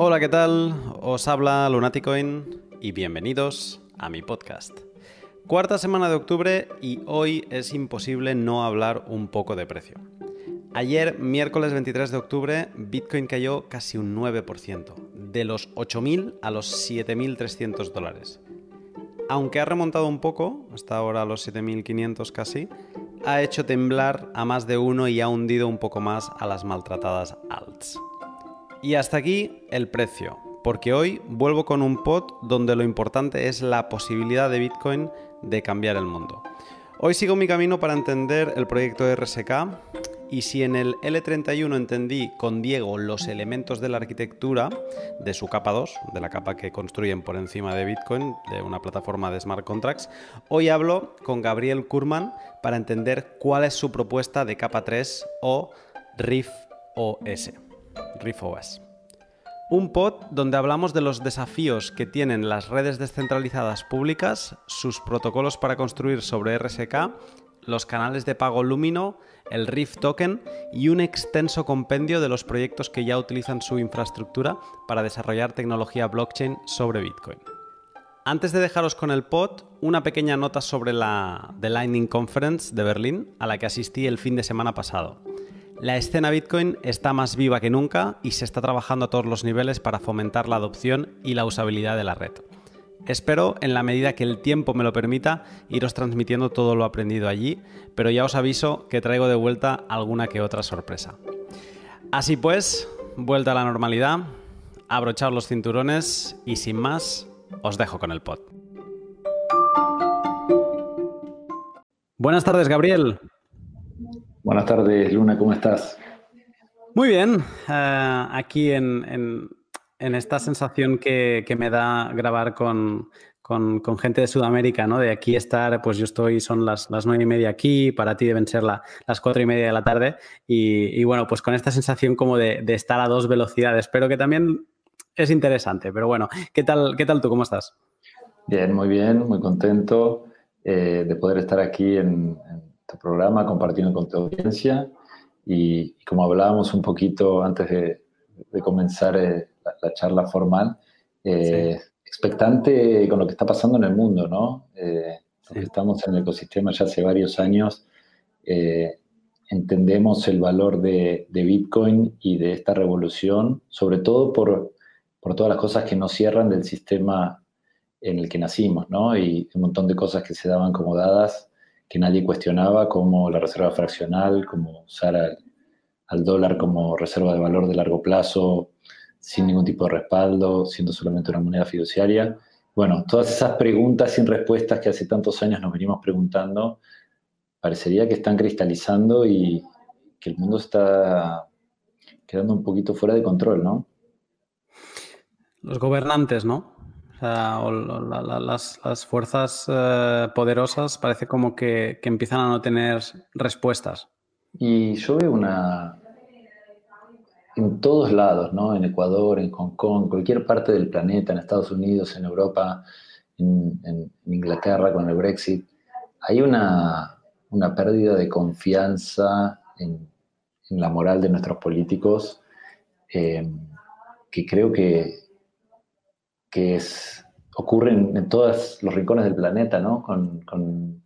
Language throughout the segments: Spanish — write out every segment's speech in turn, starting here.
Hola, ¿qué tal? Os habla Lunaticoin y bienvenidos a mi podcast. Cuarta semana de octubre y hoy es imposible no hablar un poco de precio. Ayer, miércoles 23 de octubre, Bitcoin cayó casi un 9%, de los 8.000 a los 7.300 dólares. Aunque ha remontado un poco, hasta ahora a los 7.500 casi, ha hecho temblar a más de uno y ha hundido un poco más a las maltratadas alts. Y hasta aquí el precio, porque hoy vuelvo con un pod donde lo importante es la posibilidad de Bitcoin de cambiar el mundo. Hoy sigo mi camino para entender el proyecto RSK y si en el L31 entendí con Diego los elementos de la arquitectura de su capa 2, de la capa que construyen por encima de Bitcoin, de una plataforma de smart contracts, hoy hablo con Gabriel Kurman para entender cuál es su propuesta de capa 3 o RIF OS. RIFOS. Un pod donde hablamos de los desafíos que tienen las redes descentralizadas públicas, sus protocolos para construir sobre RSK, los canales de pago Lumino, el RIF token y un extenso compendio de los proyectos que ya utilizan su infraestructura para desarrollar tecnología blockchain sobre Bitcoin. Antes de dejaros con el pod, una pequeña nota sobre la The Lightning Conference de Berlín, a la que asistí el fin de semana pasado. La escena Bitcoin está más viva que nunca y se está trabajando a todos los niveles para fomentar la adopción y la usabilidad de la red. Espero, en la medida que el tiempo me lo permita, iros transmitiendo todo lo aprendido allí, pero ya os aviso que traigo de vuelta alguna que otra sorpresa. Así pues, vuelta a la normalidad, abrochaos los cinturones y sin más, os dejo con el pod. Buenas tardes, Gabriel. Buenas tardes, Luna, ¿cómo estás? Muy bien, eh, aquí en, esta sensación que, me da grabar con, gente de Sudamérica, ¿no? De aquí estar, pues yo estoy, son las, nueve y media aquí, para ti deben ser las cuatro y media de la tarde, y, bueno, pues con esta sensación como de, estar a dos velocidades, pero que también es interesante, pero bueno, ¿qué tal, qué tal tú? ¿Cómo estás? Bien, muy bien, muy contento eh, de poder estar aquí en este programa, compartiendo con tu audiencia. Y, como hablábamos un poquito antes de, comenzar eh, la, charla formal, eh, expectante con lo que está pasando en el mundo, ¿no? Eh, estamos en el ecosistema ya hace varios años, entendemos el valor de, de, Bitcoin y de esta revolución, sobre todo por, por todas las cosas que nos cierran del sistema en el que nacimos, ¿no? Y un montón de cosas que se daban como dadas que nadie cuestionaba, como la reserva fraccional, como usar al, dólar como reserva de valor de largo plazo, sin ningún tipo de respaldo, siendo solamente una moneda fiduciaria. Bueno, todas esas preguntas sin respuestas que hace tantos años nos venimos preguntando, parecería que están cristalizando y que el mundo está quedando un poquito fuera de control, ¿no? Los gobernantes, ¿no? O las, fuerzas eh, poderosas parece como que, empiezan a no tener respuestas. Y yo veo una... En todos lados, ¿no? En Ecuador, en Hong Kong, cualquier parte del planeta, en Estados Unidos, en Europa, en, Inglaterra con el Brexit, hay una, pérdida de confianza en, la moral de nuestros políticos eh, que creo que que es, ocurre en, todos los rincones del planeta, ¿no? Con,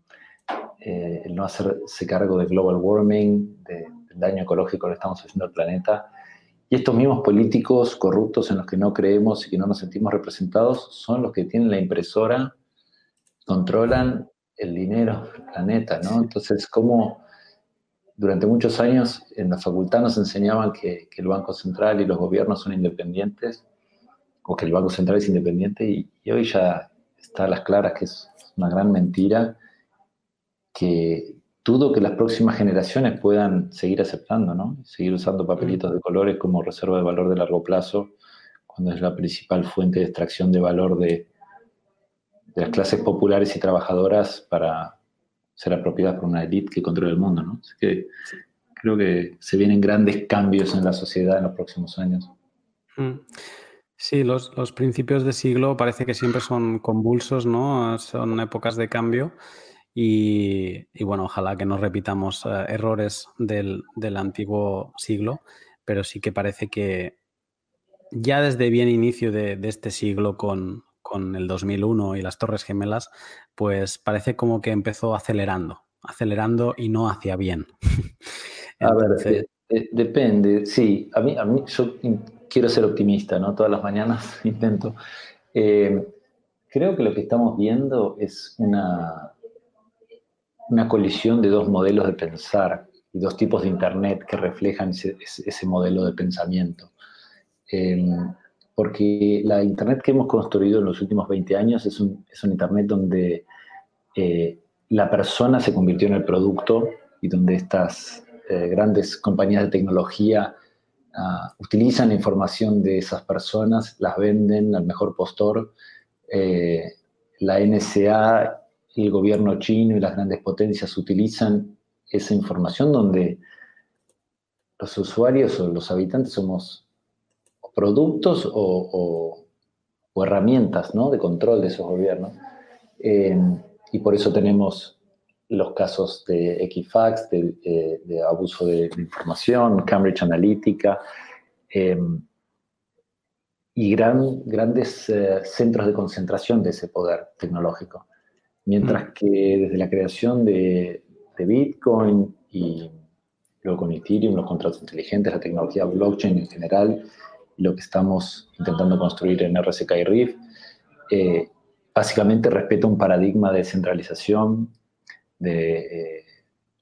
eh, el no hacerse cargo de global warming, del daño ecológico que estamos haciendo al planeta. Y estos mismos políticos corruptos en los que no creemos y que no nos sentimos representados son los que tienen la impresora, controlan el dinero del planeta, ¿no? Entonces, ¿cómo durante muchos años en la facultad nos enseñaban que, que el Banco Central y los gobiernos son independientes? O que el Banco Central es independiente y, hoy ya está a las claras que es una gran mentira que dudo que las próximas generaciones puedan seguir aceptando, ¿no? Seguir usando papelitos de colores como reserva de valor de largo plazo, cuando es la principal fuente de extracción de valor de, de las clases populares y trabajadoras para ser apropiadas por una élite que controla el mundo, ¿no? Así que creo que se vienen grandes cambios en la sociedad en los próximos años. Mm. Sí, los, principios de siglo parece que siempre son convulsos, ¿no? Son épocas de cambio y, bueno, ojalá que no repitamos eh, errores del, antiguo siglo, pero sí que parece que, ya desde bien inicio de, este siglo con, el 2001 y las Torres Gemelas, pues parece como que empezó acelerando, acelerando y no hacia bien. a ver, eh, eh, depende, sí, a mí, a mí yo quiero ser optimista, ¿no? Todas las mañanas intento. Eh, creo que lo que estamos viendo es una, una colisión de dos modelos de pensar y dos tipos de Internet que reflejan ese, modelo de pensamiento. Em, porque la Internet que hemos construido en los últimos 20 años es un, Internet donde eh, la persona se convirtió en el producto y donde estas eh, grandes compañías de tecnología ah, utilizan la información de esas personas, las venden al mejor postor. Eh, la NSA, el gobierno chino y las grandes potencias utilizan esa información donde los usuarios o los habitantes somos productos o, herramientas de control de esos gobiernos. Eh, y por eso tenemos los casos de Equifax, de, eh, abuso de, información, Cambridge Analytica, eh, y gran, grandes centros de concentración de ese poder tecnológico. Mientras mm. que desde la creación de, de Bitcoin y luego con Ethereum, los contratos inteligentes, la tecnología blockchain en general, lo que estamos intentando construir en RSK y RIF, eh, básicamente respeta un paradigma de descentralización, de, eh,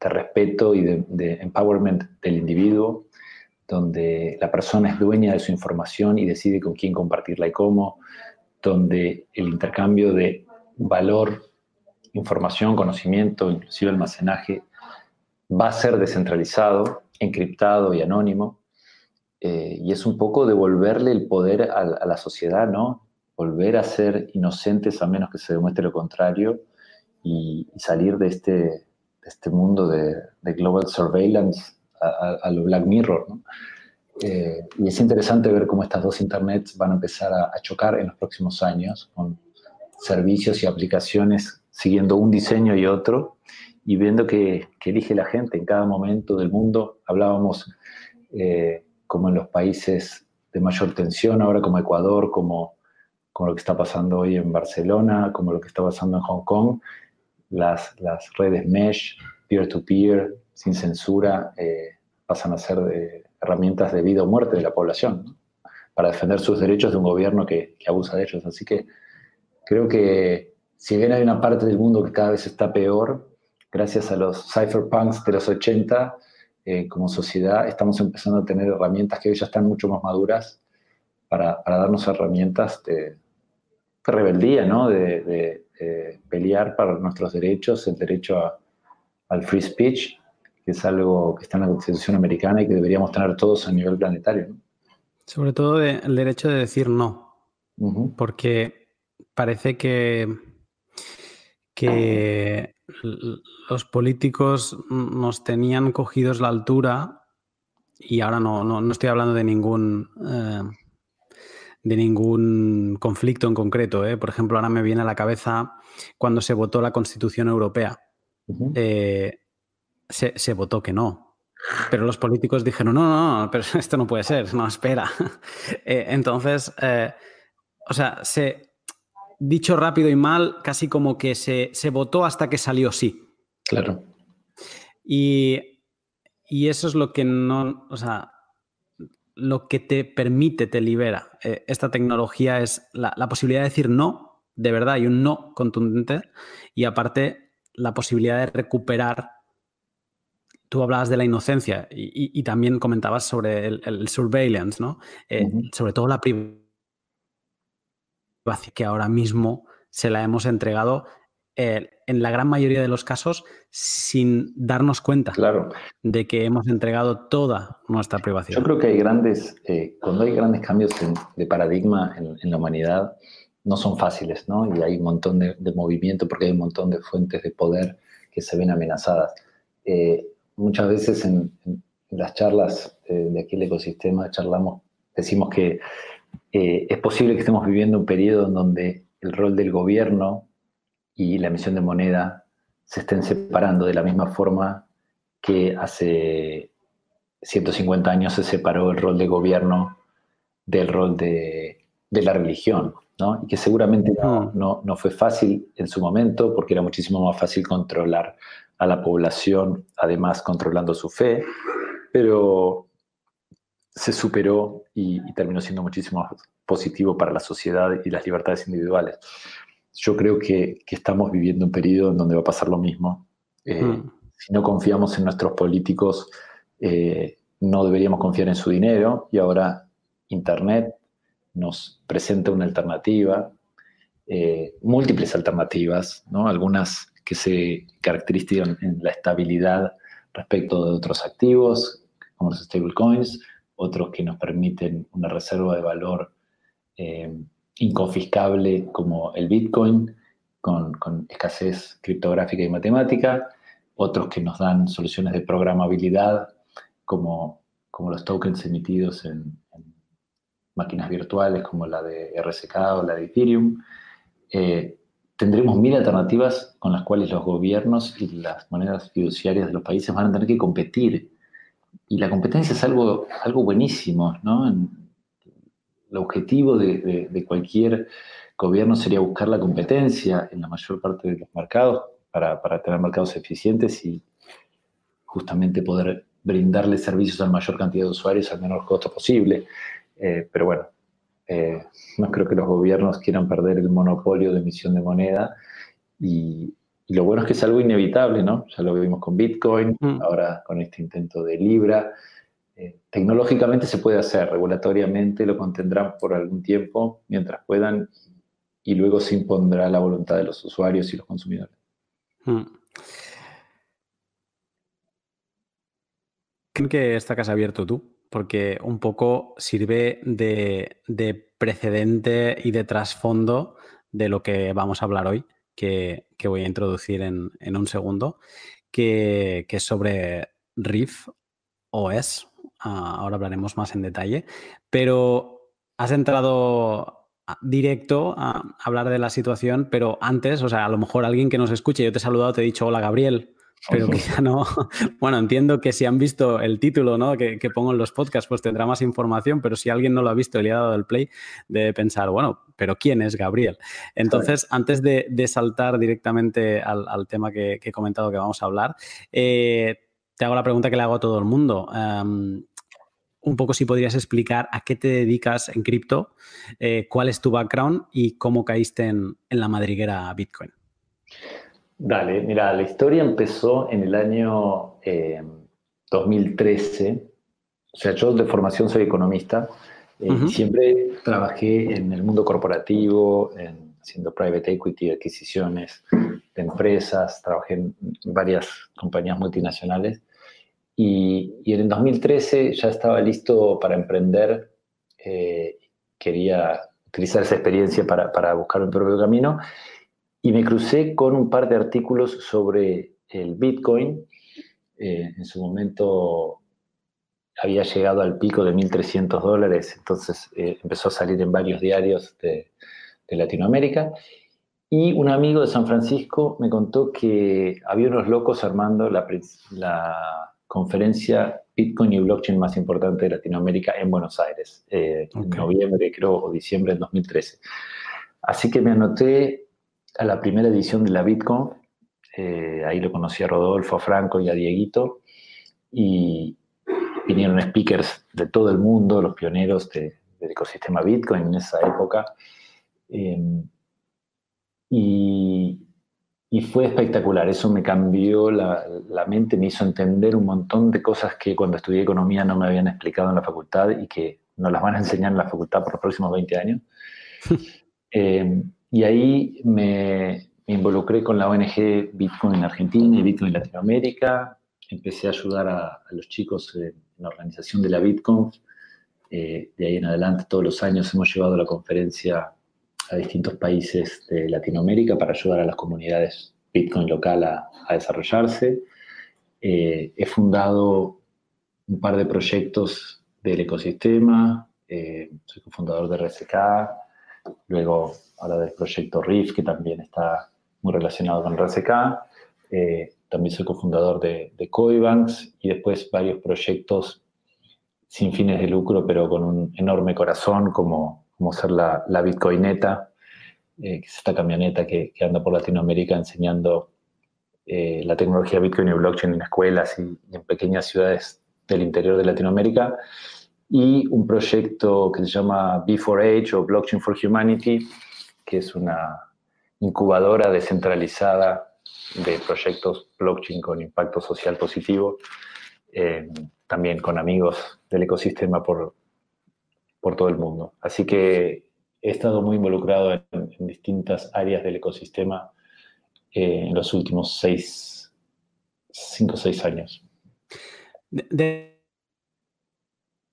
respeto y de, empowerment del individuo, donde la persona es dueña de su información y decide con quién compartirla y cómo, donde el intercambio de valor información, conocimiento, inclusive almacenaje, va a ser descentralizado, encriptado y anónimo. Eh, y es un poco devolverle el poder a, la sociedad, ¿no? Volver a ser inocentes a menos que se demuestre lo contrario y, salir de este, este mundo de, global surveillance a, lo Black Mirror, eh, y es interesante ver cómo estas dos internets van a empezar a, a chocar en los próximos años con servicios y aplicaciones siguiendo un diseño y otro y viendo que, elige la gente en cada momento del mundo. Hablábamos eh, como en los países de mayor tensión, ahora como Ecuador, como, como lo que está pasando hoy en Barcelona, como lo que está pasando en Hong Kong, las, las redes mesh, peer-to-peer, sin censura, eh, pasan a ser eh, herramientas de vida o muerte de la población, para defender sus derechos de un gobierno que, abusa de ellos. Así que creo que si bien hay una parte del mundo que cada vez está peor, gracias a los cypherpunks de los 80, eh, como sociedad estamos empezando a tener herramientas que hoy ya están mucho más maduras para, darnos herramientas de, rebeldía, ¿no? de, pelear para nuestros derechos, el derecho al free speech, que es algo que está en la Constitución americana y que deberíamos tener todos a nivel planetario. Sobre todo el derecho de decir no, porque parece que que los políticos nos tenían cogidos la altura y ahora no, no, estoy hablando de ningún, eh, de ningún conflicto en concreto. ¿eh? Por ejemplo, ahora me viene a la cabeza cuando se votó la Constitución Europea. Eh, se, votó que no. Pero los políticos dijeron, no, no, no pero esto no puede ser, no, espera. entonces, o sea, se, dicho rápido y mal, casi como que se, votó hasta que salió sí. Claro. Y, eso es lo que no, o sea, lo que te permite, te libera. Eh, esta tecnología es la, posibilidad de decir no, de verdad, y un no contundente, y aparte la posibilidad de recuperar. Tú hablabas de la inocencia y, también comentabas sobre el, surveillance, ¿no? Eh, sobre todo la privacidad que ahora mismo se la hemos entregado eh, en la gran mayoría de los casos sin darnos cuenta claro. de que hemos entregado toda nuestra privacidad. Yo creo que hay grandes, eh, cuando hay grandes cambios de paradigma en, la humanidad, no son fáciles, ¿no? Y hay un montón de, movimiento porque hay un montón de fuentes de poder que se ven amenazadas. Eh, muchas veces en, las charlas de aquí el ecosistema charlamos, decimos que eh, es posible que estemos viviendo un periodo en donde el rol del gobierno y la emisión de moneda se estén separando de la misma forma que hace 150 años se separó el rol de gobierno del rol de, la religión, ¿no? Y que seguramente no, no, no, fue fácil en su momento, porque era muchísimo más fácil controlar a la población, además controlando su fe, pero se superó y, terminó siendo muchísimo más positivo para la sociedad y las libertades individuales. Yo creo que, estamos viviendo un periodo en donde va a pasar lo mismo. Eh. Si no confiamos en nuestros políticos, eh, no deberíamos confiar en su dinero y ahora Internet nos presenta una alternativa, eh, múltiples alternativas, ¿no? algunas que se caracterizan en la estabilidad respecto de otros activos, como los stablecoins, otros que nos permiten una reserva de valor eh, inconfiscable como el Bitcoin, con, escasez criptográfica y matemática, otros que nos dan soluciones de programabilidad como, como los tokens emitidos en, máquinas virtuales como la de RSK o la de Ethereum. Eh, tendremos mil alternativas con las cuales los gobiernos y las monedas fiduciarias de los países van a tener que competir. Y la competencia es algo, algo buenísimo, ¿no? El objetivo de, cualquier gobierno sería buscar la competencia en la mayor parte de los mercados para, tener mercados eficientes y justamente poder brindarle servicios a la mayor cantidad de usuarios al menor costo posible. Eh, pero bueno, eh, no creo que los gobiernos quieran perder el monopolio de emisión de moneda y, lo bueno es que es algo inevitable, ¿no? Ya lo vimos con Bitcoin, mm. ahora con este intento de Libra. Eh, tecnológicamente se puede hacer, regulatoriamente lo contendrán por algún tiempo mientras puedan y luego se impondrá la voluntad de los usuarios y los consumidores. Mm. ¿Creen que esta casa abierto tú? Porque un poco sirve de, precedente y de trasfondo de lo que vamos a hablar hoy, que, voy a introducir en, un segundo, que, es sobre Riff OS. Ah, ahora hablaremos más en detalle, pero has entrado directo a hablar de la situación, pero antes, o sea, a lo mejor alguien que nos escuche, yo te he saludado, te he dicho, hola Gabriel, pero quizá no. Bueno, entiendo que si han visto el título ¿no? que, pongo en los podcasts, pues tendrá más información, pero si alguien no lo ha visto y le ha dado el play, debe pensar, bueno, pero ¿quién es Gabriel? Entonces, antes de, saltar directamente al, tema que, he comentado que vamos a hablar, eh, te hago la pregunta que le hago a todo el mundo. Em, un poco si podrías explicar a qué te dedicas en cripto, eh, cuál es tu background y cómo caíste en, en la madriguera Bitcoin. Dale, mira, la historia empezó en el año 2013. Eh, o sea, yo de formación soy economista eh, y siempre trabajé en el mundo corporativo, haciendo private equity, adquisiciones de empresas, trabajé en varias compañías multinacionales. Y, en el 2013 ya estaba listo para emprender. Eh, quería utilizar esa experiencia para, para buscar mi propio camino y me crucé con un par de artículos sobre el Bitcoin. Eh, en su momento había llegado al pico de 1.300 dólares, entonces eh, empezó a salir en varios diarios de, Latinoamérica. Y un amigo de San Francisco me contó que había unos locos armando la, la conferencia Bitcoin y blockchain más importante de Latinoamérica en Buenos Aires, eh, en noviembre, creo, o diciembre de 2013. Así que me anoté a la primera edición de la Bitcoin. Eh, ahí lo conocí a Rodolfo, a Franco y a Dieguito. Y vinieron speakers de todo el mundo, los pioneros del ecosistema Bitcoin en esa época. Em, y, fue espectacular, eso me cambió la, la, mente, me hizo entender un montón de cosas que cuando estudié economía no me habían explicado en la facultad y que nos las van a enseñar en la facultad por los próximos 20 años. eh, y ahí me, involucré con la ONG Bitcoin en Argentina y Bitcoin Latinoamérica. Empecé a ayudar a, los chicos en la organización de la Bitcoin. Eh, de ahí en adelante, todos los años hemos llevado la conferencia a distintos países de Latinoamérica para ayudar a las comunidades Bitcoin local a, desarrollarse. Eh, he fundado un par de proyectos del ecosistema. Eh, soy cofundador de RSK. Luego ahora del proyecto RIF, que también está muy relacionado con RSK. Eh, también soy cofundador de, de Coibanks y después varios proyectos sin fines de lucro, pero con un enorme corazón, como, como ser la, la Bitcoineta, eh, que es esta camioneta que, anda por Latinoamérica enseñando eh, la tecnología Bitcoin y blockchain en escuelas y, en pequeñas ciudades del interior de Latinoamérica. Y un proyecto que se llama B4H o Blockchain for Humanity, que es una incubadora descentralizada de proyectos blockchain con impacto social positivo, eh, también con amigos del ecosistema por, por todo el mundo. Así que he estado muy involucrado en, distintas áreas del ecosistema eh, en los últimos seis, cinco o seis años.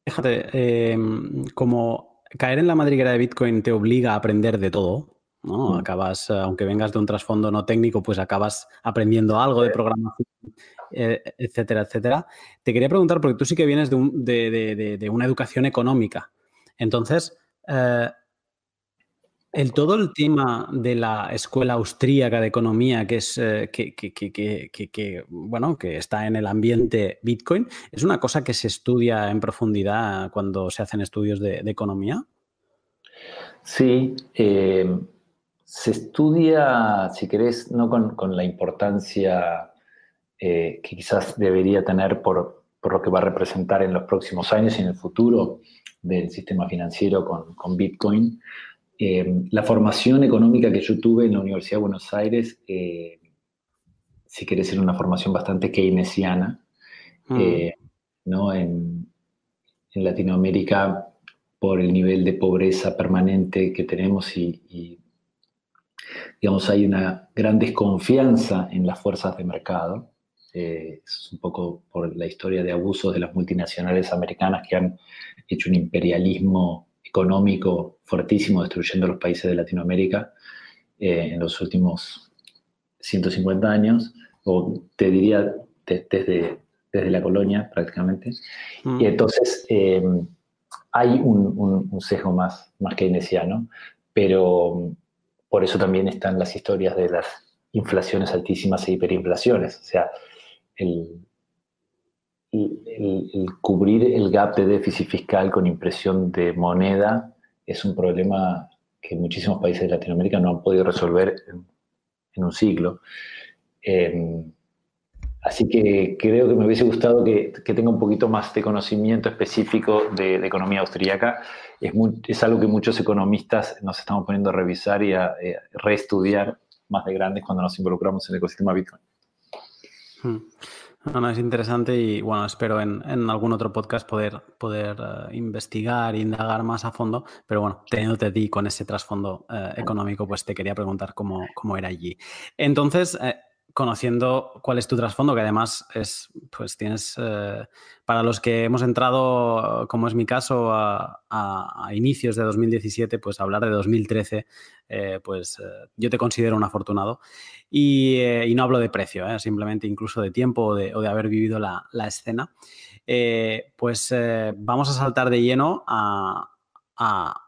Déjate, em, como caer en la madriguera de Bitcoin te obliga a aprender de todo, ¿no? Mm. Acabas, aunque vengas de un trasfondo no técnico, pues acabas aprendiendo algo de programación, eh, etcétera, etcétera. Te quería preguntar, porque tú sí que vienes de, una educación económica. Entonces, eh, el todo el tema de la escuela austríaca de economía, que es eh, que, bueno, que está en el ambiente Bitcoin, ¿es una cosa que se estudia en profundidad cuando se hacen estudios de, economía? Sí, eh, se estudia, si querés, no con, la importancia eh, que quizás debería tener por, lo que va a representar en los próximos años y en el futuro del sistema financiero con Bitcoin, eh, la formación económica que yo tuve en la Universidad de Buenos Aires, eh, si querés, era una formación bastante keynesiana. Mm. Eh, ¿no? En, Latinoamérica, por el nivel de pobreza permanente que tenemos y, digamos, hay una gran desconfianza en las fuerzas de mercado. es un poco por la historia de abusos de las multinacionales americanas que han hecho un imperialismo económico fuertísimo destruyendo los países de Latinoamérica eh, en los últimos 150 años, o te diría desde, desde la colonia prácticamente. Mm. Y entonces eh, hay un, un, sesgo más, más keynesiano, pero por eso también están las historias de las inflaciones altísimas e hiperinflaciones. O sea, el, el, cubrir el gap de déficit fiscal con impresión de moneda es un problema que muchísimos países de Latinoamérica no han podido resolver en, un siglo. Em, así que creo que me hubiese gustado que, tenga un poquito más de conocimiento específico de, economía austríaca. Es, es, algo que muchos economistas nos estamos poniendo a revisar y a, eh, reestudiar más de grandes cuando nos involucramos en el ecosistema Bitcoin. Hmm. No, no, es interesante y bueno, espero en, algún otro podcast poder, poder uh, investigar e indagar más a fondo, pero bueno, teniéndote a ti con ese trasfondo uh, económico, pues te quería preguntar cómo, cómo era allí. Entonces, eh, conociendo cuál es tu trasfondo, que además es, pues tienes, eh, para los que hemos entrado, como es mi caso, a, inicios de 2017, pues hablar de 2013, eh, pues eh, yo te considero un afortunado. Y, no hablo de precio, simplemente incluso de tiempo o de, haber vivido la, escena. pues vamos a saltar de lleno a, a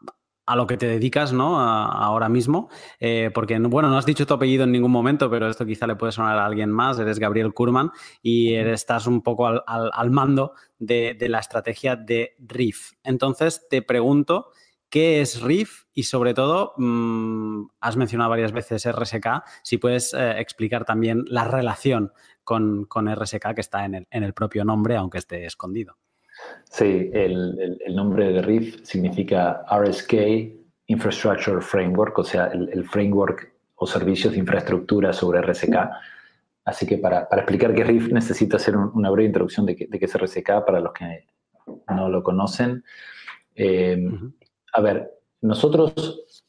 lo que te dedicas, ¿no? ahora mismo, eh, porque, bueno, no has dicho tu apellido en ningún momento, pero esto quizá le puede sonar a alguien más. Eres Gabriel Kurman y estás un poco al, mando de, la estrategia de RIF. Entonces, te pregunto, ¿qué es RIF? Y sobre todo, mm, has mencionado varias veces RSK, si puedes eh, explicar también la relación con, con RSK que está en el, en el propio nombre, aunque esté escondido. Sí, el, nombre de RIF significa RSK Infrastructure Framework, o sea, el, framework o servicios de infraestructura sobre RSK. Así que para, explicar qué es RIF necesito hacer una breve introducción de qué, es RSK para los que no lo conocen. Eh, a ver, nosotros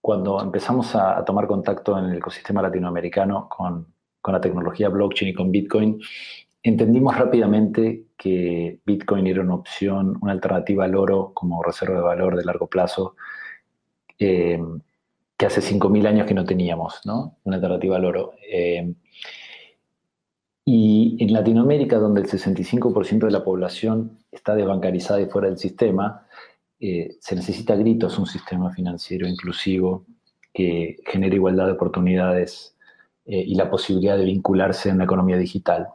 cuando empezamos a, tomar contacto en el ecosistema latinoamericano con, con la tecnología blockchain y con Bitcoin, entendimos rápidamente que Bitcoin era una opción, una alternativa al oro como reserva de valor de largo plazo, eh, que hace 5.000 años que no teníamos, ¿no? Una alternativa al oro. Eh, y en Latinoamérica, donde el 65% de la población está desbancarizada y fuera del sistema, eh, se necesita gritos un sistema financiero inclusivo que genere igualdad de oportunidades y la posibilidad de vincularse en la economía digital.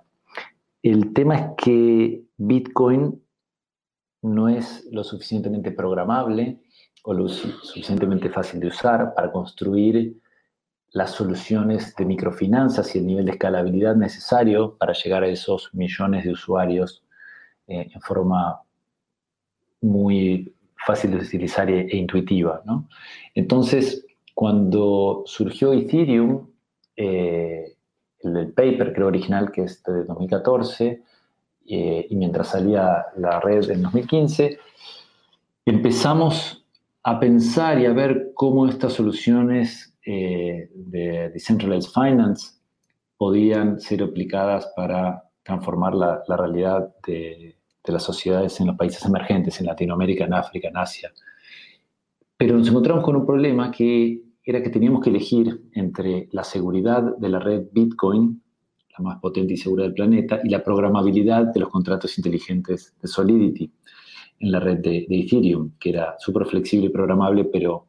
El tema es que Bitcoin no es lo suficientemente programable o lo suficientemente fácil de usar para construir las soluciones de microfinanzas y el nivel de escalabilidad necesario para llegar a esos millones de usuarios eh, en forma muy fácil de utilizar e, e intuitiva. Entonces, cuando surgió Ethereum, eh, el, paper creo original que es de 2014, eh, y mientras salía la red en 2015, empezamos a pensar y a ver cómo estas soluciones eh, de Decentralized Finance podían ser aplicadas para transformar la, realidad de, de, las sociedades en los países emergentes, en Latinoamérica, en África, en Asia. Pero nos encontramos con un problema que era que teníamos que elegir entre la seguridad de la red Bitcoin, la más potente y segura del planeta, y la programabilidad de los contratos inteligentes de Solidity en la red de, Ethereum, que era súper flexible y programable, pero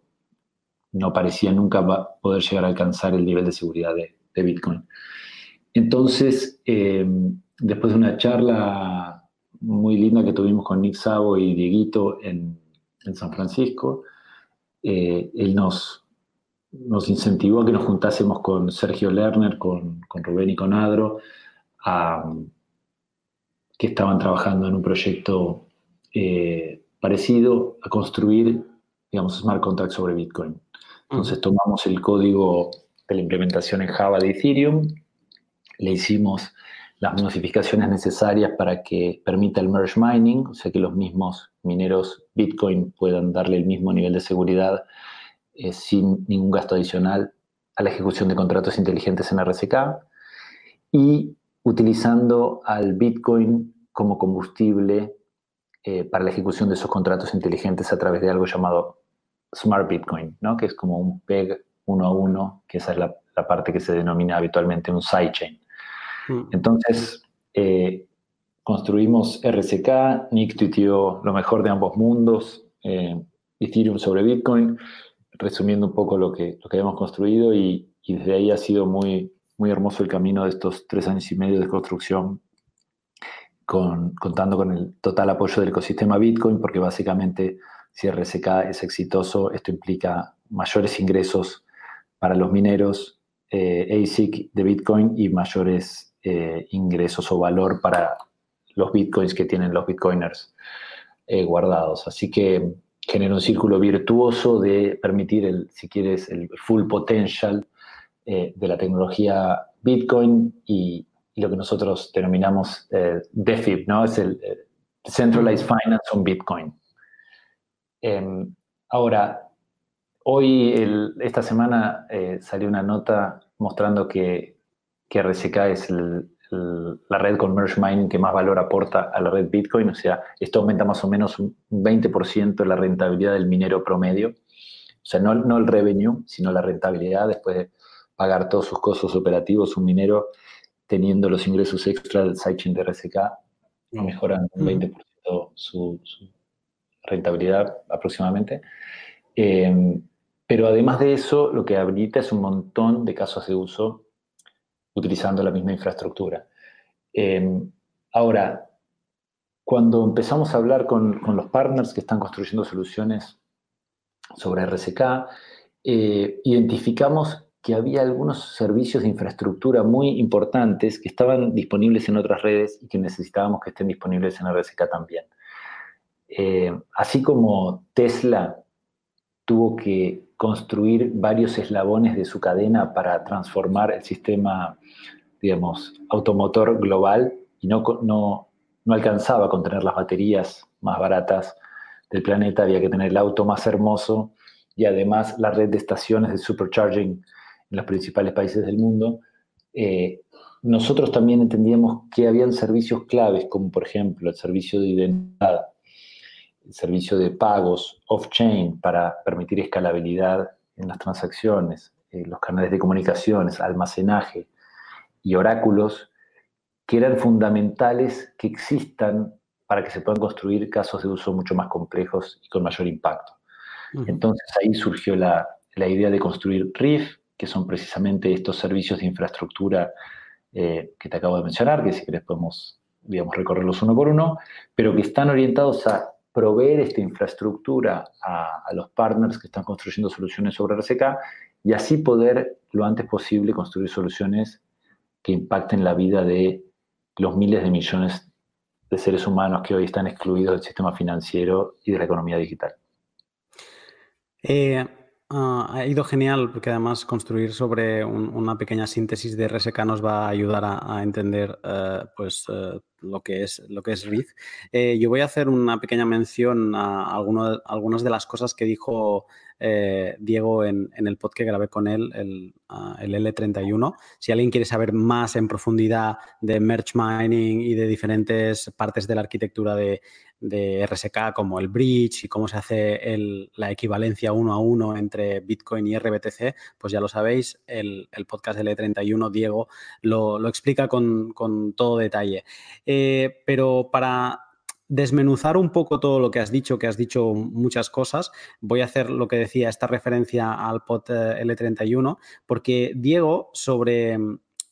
no parecía nunca poder llegar a alcanzar el nivel de seguridad de, Bitcoin. Entonces, eh, después de una charla muy linda que tuvimos con Nick Savo y Dieguito en, San Francisco, eh, él nos, nos incentivó a que nos juntásemos con Sergio Lerner, con, Rubén y con Adro, que estaban trabajando en un proyecto eh, parecido a construir, digamos, smart contracts sobre Bitcoin. Entonces tomamos el código de la implementación en Java de Ethereum, le hicimos las modificaciones necesarias para que permita el merge mining, o sea que los mismos mineros Bitcoin puedan darle el mismo nivel de seguridad eh, sin ningún gasto adicional a la ejecución de contratos inteligentes en RSK y utilizando al Bitcoin como combustible eh, para la ejecución de esos contratos inteligentes a través de algo llamado Smart Bitcoin, ¿no? que es como un PEG uno a uno, que esa es la, parte que se denomina habitualmente un sidechain. Mm. Entonces, eh, construimos RSK, Nick tuiteó lo mejor de ambos mundos, eh, Ethereum sobre Bitcoin, resumiendo un poco lo que, lo que habíamos construido y, desde ahí ha sido muy, muy hermoso el camino de estos tres años y medio de construcción contando con el total apoyo del ecosistema Bitcoin, porque básicamente si RSK es exitoso, esto implica mayores ingresos para los mineros eh, ASIC de Bitcoin y mayores eh, ingresos o valor para los Bitcoins que tienen los Bitcoiners eh, guardados. Así que genera un círculo virtuoso de permitir, el, si quieres, el full potential de la tecnología Bitcoin y, lo que nosotros denominamos eh, DeFi, ¿no? Es el eh, Decentralized Finance on Bitcoin. Em, ahora, hoy, esta semana, eh, salió una nota mostrando que, que RSK es la red con merge mining que más valor aporta a la red Bitcoin, o sea, esto aumenta más o menos un 20% la rentabilidad del minero promedio, o sea, no, no el revenue, sino la rentabilidad después de pagar todos sus costos operativos, un minero teniendo los ingresos extra del sidechain de RSK, mejoran un 20% su, rentabilidad aproximadamente. Em, pero además de eso, lo que habilita es un montón de casos de uso utilizando la misma infraestructura. Em, ahora, cuando empezamos a hablar con, los partners que están construyendo soluciones sobre RSK, eh, identificamos que había algunos servicios de infraestructura muy importantes que estaban disponibles en otras redes y que necesitábamos que estén disponibles en RSK también. Eh, así como Tesla tuvo que construir varios eslabones de su cadena para transformar el sistema, digamos, automotor global y no, no, no alcanzaba con tener las baterías más baratas del planeta, había que tener el auto más hermoso y además la red de estaciones de supercharging en los principales países del mundo, eh, nosotros también entendíamos que habían servicios claves, como por ejemplo el servicio de identidad, el servicio de pagos off-chain para permitir escalabilidad en las transacciones, eh, los canales de comunicaciones, almacenaje y oráculos, que eran fundamentales que existan para que se puedan construir casos de uso mucho más complejos y con mayor impacto. Entonces ahí surgió la, la idea de construir RIF, que son precisamente estos servicios de infraestructura eh, que te acabo de mencionar, que si querés podemos, digamos, recorrerlos uno por uno, pero que están orientados a proveer esta infraestructura a, a, los partners que están construyendo soluciones sobre RSK y así poder lo antes posible construir soluciones que impacten la vida de los miles de millones de seres humanos que hoy están excluidos del sistema financiero y de la economía digital. Eh, ah, ha ido genial porque además construir sobre una pequeña síntesis de RSK nos va a ayudar a, entender eh, pues, eh, lo, que es, lo que es RIF. yo voy a hacer una pequeña mención a algunas de las cosas que dijo eh, Diego en, el pod que grabé con él, el, ah, L31. Si alguien quiere saber más en profundidad de merge mining y de diferentes partes de la arquitectura de, RSK, como el bridge y cómo se hace la equivalencia uno a uno entre Bitcoin y RBTC, pues ya lo sabéis, el, podcast L31, Diego, lo, explica con, todo detalle. Eh, pero para desmenuzar un poco todo lo que has dicho, que has dicho muchas cosas, voy a hacer lo que decía esta referencia al POT eh, L31, porque Diego sobre,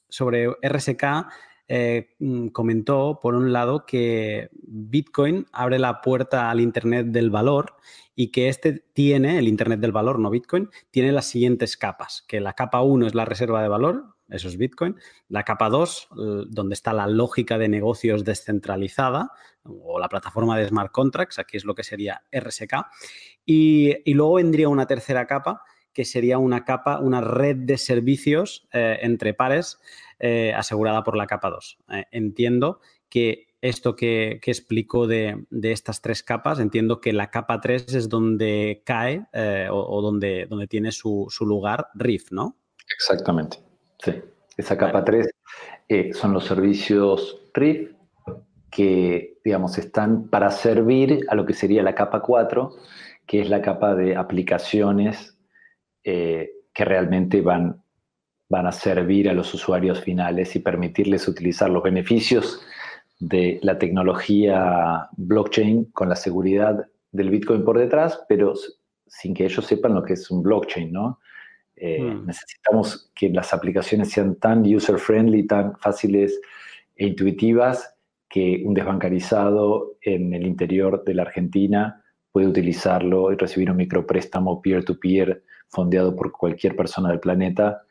sobre RSK eh, mm, comentó, por un lado, que Bitcoin abre la puerta al Internet del valor y que este tiene, el Internet del valor, no Bitcoin, tiene las siguientes capas, que la capa 1 es la reserva de valor, eso es Bitcoin. La capa 2, donde está la lógica de negocios descentralizada o la plataforma de smart contracts, aquí es lo que sería RSK. Y, luego vendría una tercera capa, que sería una capa, una red de servicios eh, entre pares eh, asegurada por la capa 2. Eh, entiendo que esto que, que explico de, estas tres capas, entiendo que la capa 3 es donde cae o, donde, tiene su, su lugar RIF, ¿no? Exactamente. Sí, esa capa 3 eh, son los servicios RIF que, digamos, están para servir a lo que sería la capa 4, que es la capa de aplicaciones eh, que realmente van, van a servir a los usuarios finales y permitirles utilizar los beneficios de la tecnología blockchain con la seguridad del Bitcoin por detrás, pero sin que ellos sepan lo que es un blockchain, ¿no? Eh, hmm. Necesitamos que las aplicaciones sean tan user-friendly, tan fáciles e intuitivas que un desbancarizado en el interior de la Argentina puede utilizarlo y recibir un micropréstamo peer-to-peer fondeado por cualquier persona del planeta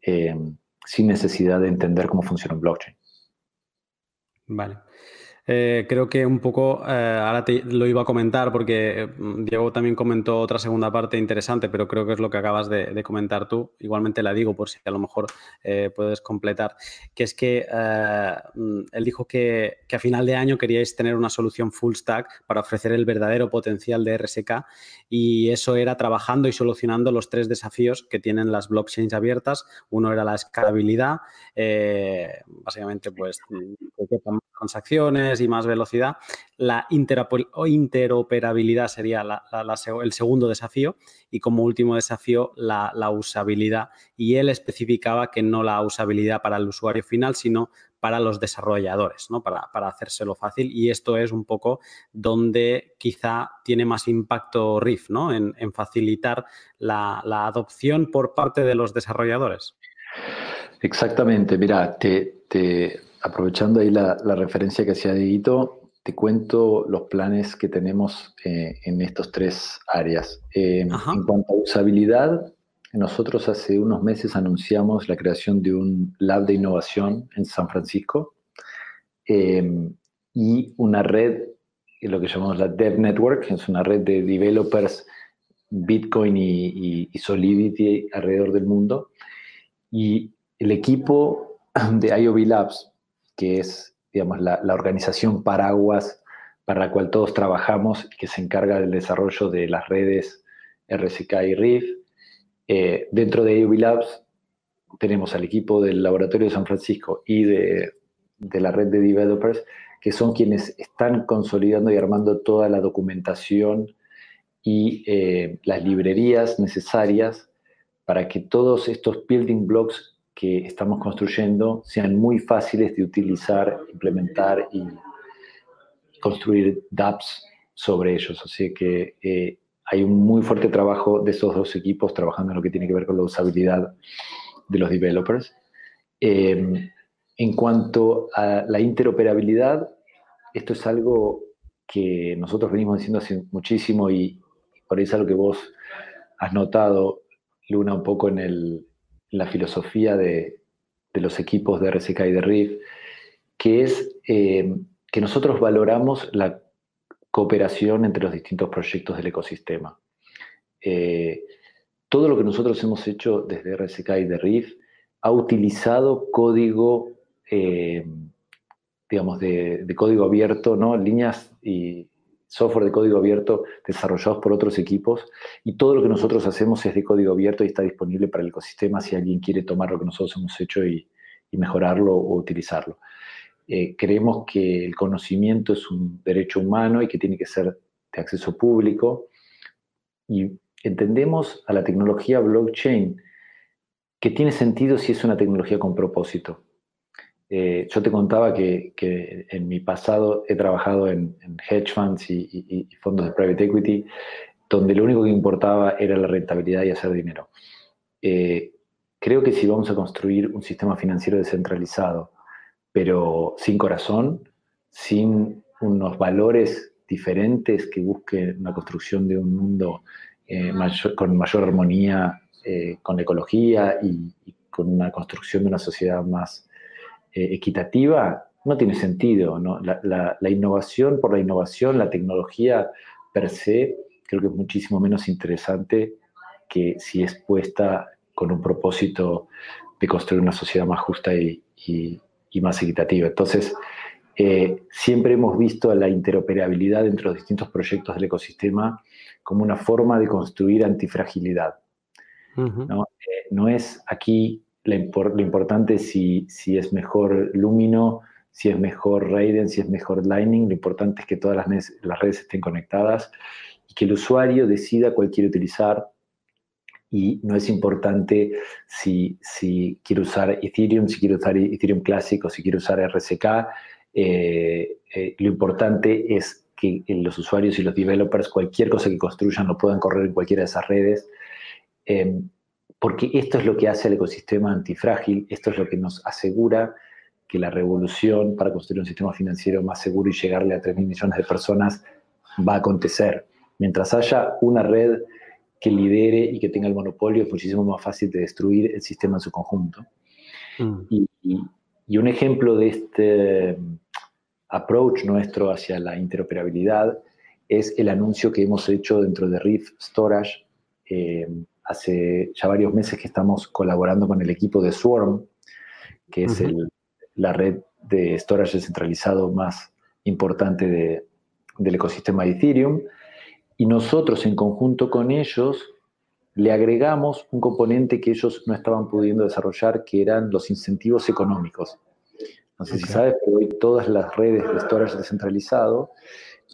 eh, sin necesidad de entender cómo funciona un blockchain. Vale. Eh, creo que un poco, eh, ahora te, lo iba a comentar porque mm, Diego también comentó otra segunda parte interesante, pero creo que es lo que acabas de, comentar tú. Igualmente la digo por si a lo mejor eh, puedes completar, que es que él dijo que, que, a final de año queríais tener una solución full stack para ofrecer el verdadero potencial de RSK y eso era trabajando y solucionando los tres desafíos que tienen las blockchains abiertas. Uno era la escalabilidad, básicamente pues transacciones y más velocidad. La interoperabilidad sería el segundo desafío y como último desafío la, usabilidad. Y él especificaba que no la usabilidad para el usuario final, sino para los desarrolladores, ¿no? para, hacérselo fácil. Y esto es un poco donde quizá tiene más impacto RIF, ¿no? en, facilitar la, adopción por parte de los desarrolladores. Exactamente, mira, te aprovechando ahí la, referencia que hacía Dieguito, te cuento los planes que tenemos eh, en estos tres áreas. Eh, en cuanto a usabilidad, nosotros hace unos meses anunciamos la creación de un lab de innovación en San Francisco eh, y una red, lo que llamamos la Dev Network, es una red de developers Bitcoin y, y Solidity alrededor del mundo. Y el equipo de IOB Labs, que es, digamos, la, organización paraguas para la cual todos trabajamos, que se encarga del desarrollo de las redes RSK y RIF. Eh, dentro de AUB Labs tenemos al equipo del Laboratorio de San Francisco y de, la red de developers, que son quienes están consolidando y armando toda la documentación y eh, las librerías necesarias para que todos estos building blocks que estamos construyendo sean muy fáciles de utilizar, implementar y construir dApps sobre ellos. Así que eh, hay un muy fuerte trabajo de esos dos equipos trabajando en lo que tiene que ver con la usabilidad de los developers. Eh, en cuanto a la interoperabilidad, esto es algo que nosotros venimos diciendo hace muchísimo y por eso es algo que vos has notado, Luna, un poco en, la filosofía de, los equipos de RCK y de RIF, que es eh, que nosotros valoramos la cooperación entre los distintos proyectos del ecosistema. Eh, todo lo que nosotros hemos hecho desde RSK y de RIF ha utilizado código, eh, digamos, de, código abierto, ¿no? líneas y software de código abierto desarrollados por otros equipos y todo lo que nosotros hacemos es de código abierto y está disponible para el ecosistema si alguien quiere tomar lo que nosotros hemos hecho y, mejorarlo o utilizarlo. Eh, creemos que el conocimiento es un derecho humano y que tiene que ser de acceso público y entendemos a la tecnología blockchain que tiene sentido si es una tecnología con propósito. Eh, yo te contaba que, en mi pasado he trabajado en, hedge funds y, fondos de private equity, donde lo único que importaba era la rentabilidad y hacer dinero. Eh, creo que si vamos a construir un sistema financiero descentralizado, pero sin corazón, sin unos valores diferentes que busquen una construcción de un mundo eh, con mayor armonía eh, con la ecología y, con una construcción de una sociedad más eh, equitativa, no tiene sentido. La, innovación por la innovación, la tecnología per se, creo que es muchísimo menos interesante que si es puesta con un propósito de construir una sociedad más justa y, más equitativa. Entonces, siempre hemos visto la interoperabilidad entre los distintos proyectos del ecosistema como una forma de construir antifragilidad. ¿no? Eh, no es aquí lo, importante si, si, es mejor Lumino, si es mejor Raiden, si es mejor Lightning, lo importante es que todas las, las redes estén conectadas y que el usuario decida cuál quiere utilizar y no es importante si, si quiere usar Ethereum, si quiere usar Ethereum clásico, si quiere usar RSK. Eh, eh, lo importante es que los usuarios y los developers, cualquier cosa que construyan, lo puedan correr en cualquiera de esas redes. Em, porque esto es lo que hace al ecosistema antifrágil, esto es lo que nos asegura que la revolución para construir un sistema financiero más seguro y llegarle a 3 mil millones de personas va a acontecer. Mientras haya una red que lidere y que tenga el monopolio, es muchísimo más fácil de destruir el sistema en su conjunto. Mm. y, un ejemplo de este approach nuestro hacia la interoperabilidad es el anuncio que hemos hecho dentro de Rift Storage. Eh, hace ya varios meses que estamos colaborando con el equipo de Swarm, que es la red de storage descentralizado más importante del ecosistema de Ethereum. Y nosotros en conjunto con ellos le agregamos un componente que ellos no estaban pudiendo desarrollar, que eran los incentivos económicos. No sé si sabes, pero hoy todas las redes de storage descentralizado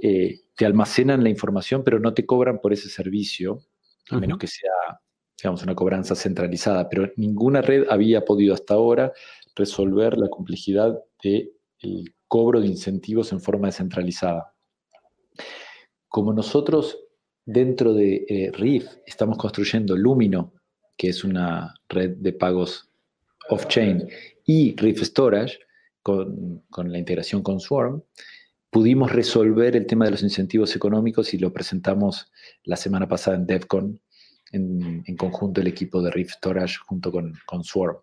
eh, te almacenan la información, pero no te cobran por ese servicio, a menos que sea, digamos, una cobranza centralizada. Pero ninguna red había podido hasta ahora resolver la complejidad del cobro de incentivos en forma descentralizada. Como nosotros dentro de eh, RIF estamos construyendo Lumino, que es una red de pagos off-chain, y RIF Storage, con, la integración con Swarm, pudimos resolver el tema de los incentivos económicos y lo presentamos la semana pasada en DevCon, en, conjunto el equipo de Rift Storage junto con, con, Swarm.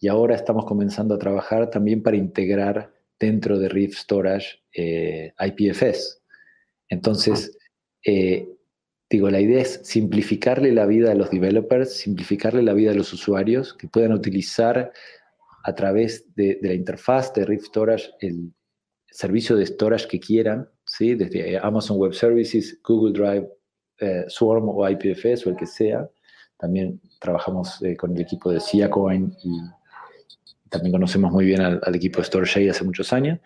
Y ahora estamos comenzando a trabajar también para integrar dentro de Rift Storage eh, IPFS. Entonces, eh, digo, la idea es simplificarle la vida a los developers, simplificarle la vida a los usuarios, que puedan utilizar a través de, la interfaz de Rift Storage el servicio de storage que quieran, ¿sí? desde Amazon Web Services, Google Drive, eh, Swarm o IPFS o el que sea. También trabajamos eh, con el equipo de Siacoin y también conocemos muy bien al, equipo de StorageA hace muchos años.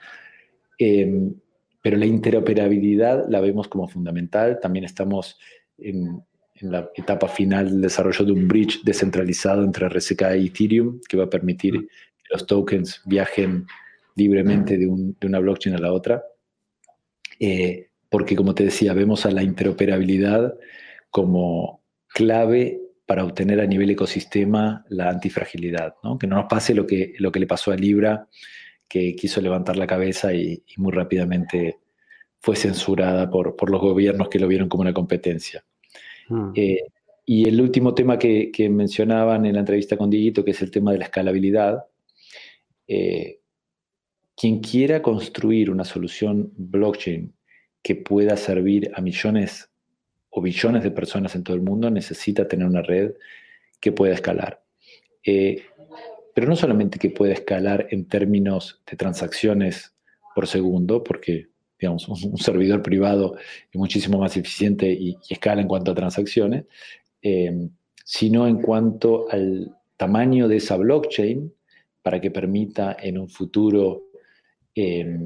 Em, pero la interoperabilidad la vemos como fundamental. También estamos en, en la etapa final del desarrollo de un bridge descentralizado entre RSK y Ethereum que va a permitir que los tokens viajen libremente de, una blockchain a la otra. Eh, porque, como te decía, vemos a la interoperabilidad como clave para obtener a nivel ecosistema la antifragilidad, ¿no? que no nos pase lo que, lo que le pasó a Libra, que quiso levantar la cabeza y, muy rápidamente fue censurada por, por los gobiernos que lo vieron como una competencia. Hmm. Eh, y el último tema que, que, mencionaban en la entrevista con Dieguito, que es el tema de la escalabilidad. Eh, quien quiera construir una solución blockchain que pueda servir a millones o billones de personas en todo el mundo, necesita tener una red que pueda escalar. Eh, pero no solamente que pueda escalar en términos de transacciones por segundo, porque digamos, un, servidor privado es muchísimo más eficiente y, escala en cuanto a transacciones, eh, sino en cuanto al tamaño de esa blockchain para que permita en un futuro eh,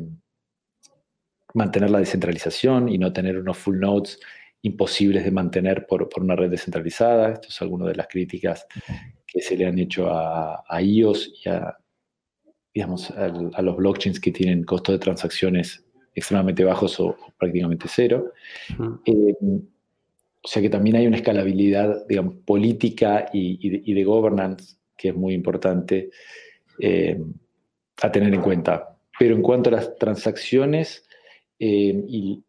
mantener la descentralización y no tener unos full nodes imposibles de mantener por, una red descentralizada. Esto es alguna de las críticas que se le han hecho a, IOS y a, digamos, a, los blockchains que tienen costos de transacciones extremadamente bajos o, prácticamente cero. Eh, o sea que también hay una escalabilidad, digamos, política y, de, governance que es muy importante eh, a tener en cuenta. Pero en cuanto a las transacciones eh, y,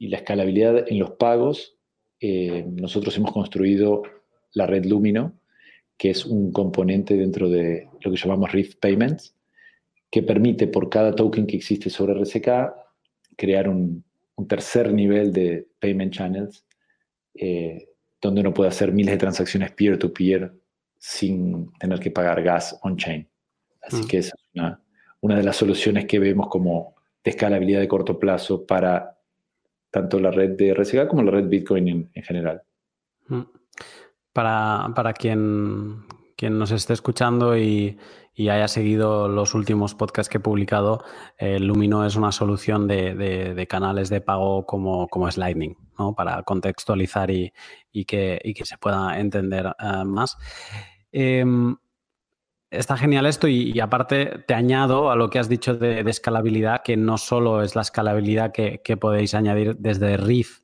la escalabilidad en los pagos, eh, nosotros hemos construido la red Lumino, que es un componente dentro de lo que llamamos Rift Payments, que permite por cada token que existe sobre RSK crear un, tercer nivel de payment channels, eh, donde uno puede hacer miles de transacciones peer-to-peer sin tener que pagar gas on-chain. Así mm. que esa es una, una de las soluciones que vemos como de escalabilidad de corto plazo para tanto la red de RSK como la red Bitcoin en, general. Mm. Para, quien, quien, nos esté escuchando y, haya seguido los últimos podcasts que he publicado, eh, Lumino es una solución de, canales de pago como, como Lightning, ¿no? para contextualizar y, que, que, se pueda entender eh, más. Em, Está genial esto y, aparte te añado a lo que has dicho de, escalabilidad, que no solo es la escalabilidad que, podéis añadir desde Riff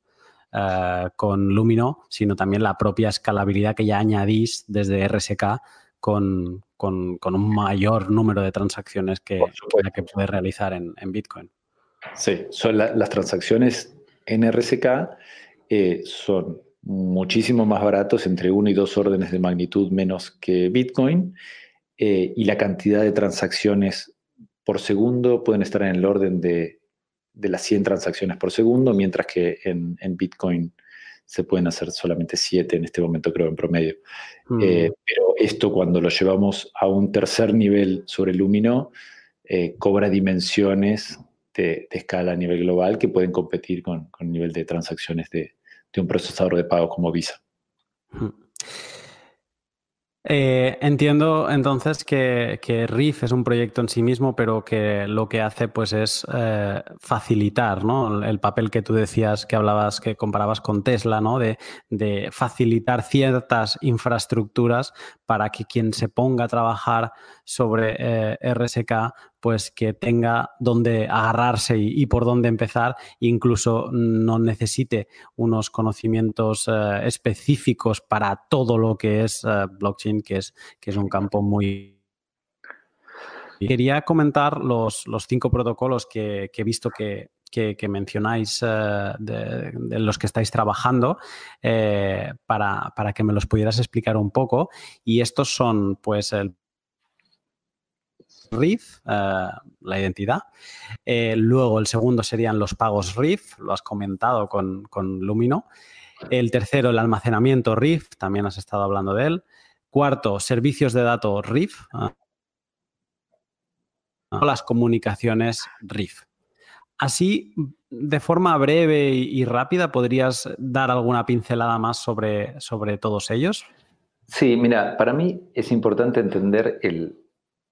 eh, con Lumino, sino también la propia escalabilidad que ya añadís desde RSK con, un mayor número de transacciones que, la que puedes realizar en, Bitcoin. Sí, son las transacciones en RSK eh, son muchísimo más baratos, entre uno y dos órdenes de magnitud menos que Bitcoin eh, y la cantidad de transacciones por segundo pueden estar en el orden de, las 100 transacciones por segundo, mientras que en, Bitcoin se pueden hacer solamente 7 en este momento, creo, en promedio. Mm. Eh, pero esto cuando lo llevamos a un tercer nivel sobre Lumino, eh, cobra dimensiones de, escala a nivel global que pueden competir con, el nivel de transacciones de, un procesador de pago como Visa. Mm. Eh, entiendo entonces que, que, Riff es un proyecto en sí mismo, pero que lo que hace pues es eh, facilitar ¿no? el papel que tú decías, que hablabas, que comparabas con Tesla, ¿no? de, de facilitar ciertas infraestructuras para que quien se ponga a trabajar sobre eh, RSK pues que tenga dónde agarrarse y, por dónde empezar, incluso no necesite unos conocimientos eh, específicos para todo lo que es eh, blockchain, que es, que es un campo muy... Quería comentar los, cinco protocolos que, he visto que, mencionáis eh, de, los que estáis trabajando para, para, que me los pudieras explicar un poco. Y estos son, pues, el RIF, eh, la identidad. Eh, luego el segundo serían los pagos RIF, lo has comentado con, Lumino. El tercero, el almacenamiento RIF, también has estado hablando de él. Cuarto, servicios de datos RIF. Ah. las comunicaciones RIF. Así, de forma breve y, rápida, ¿podrías dar alguna pincelada más sobre, sobre todos ellos? Sí, mira, para mí es importante entender el,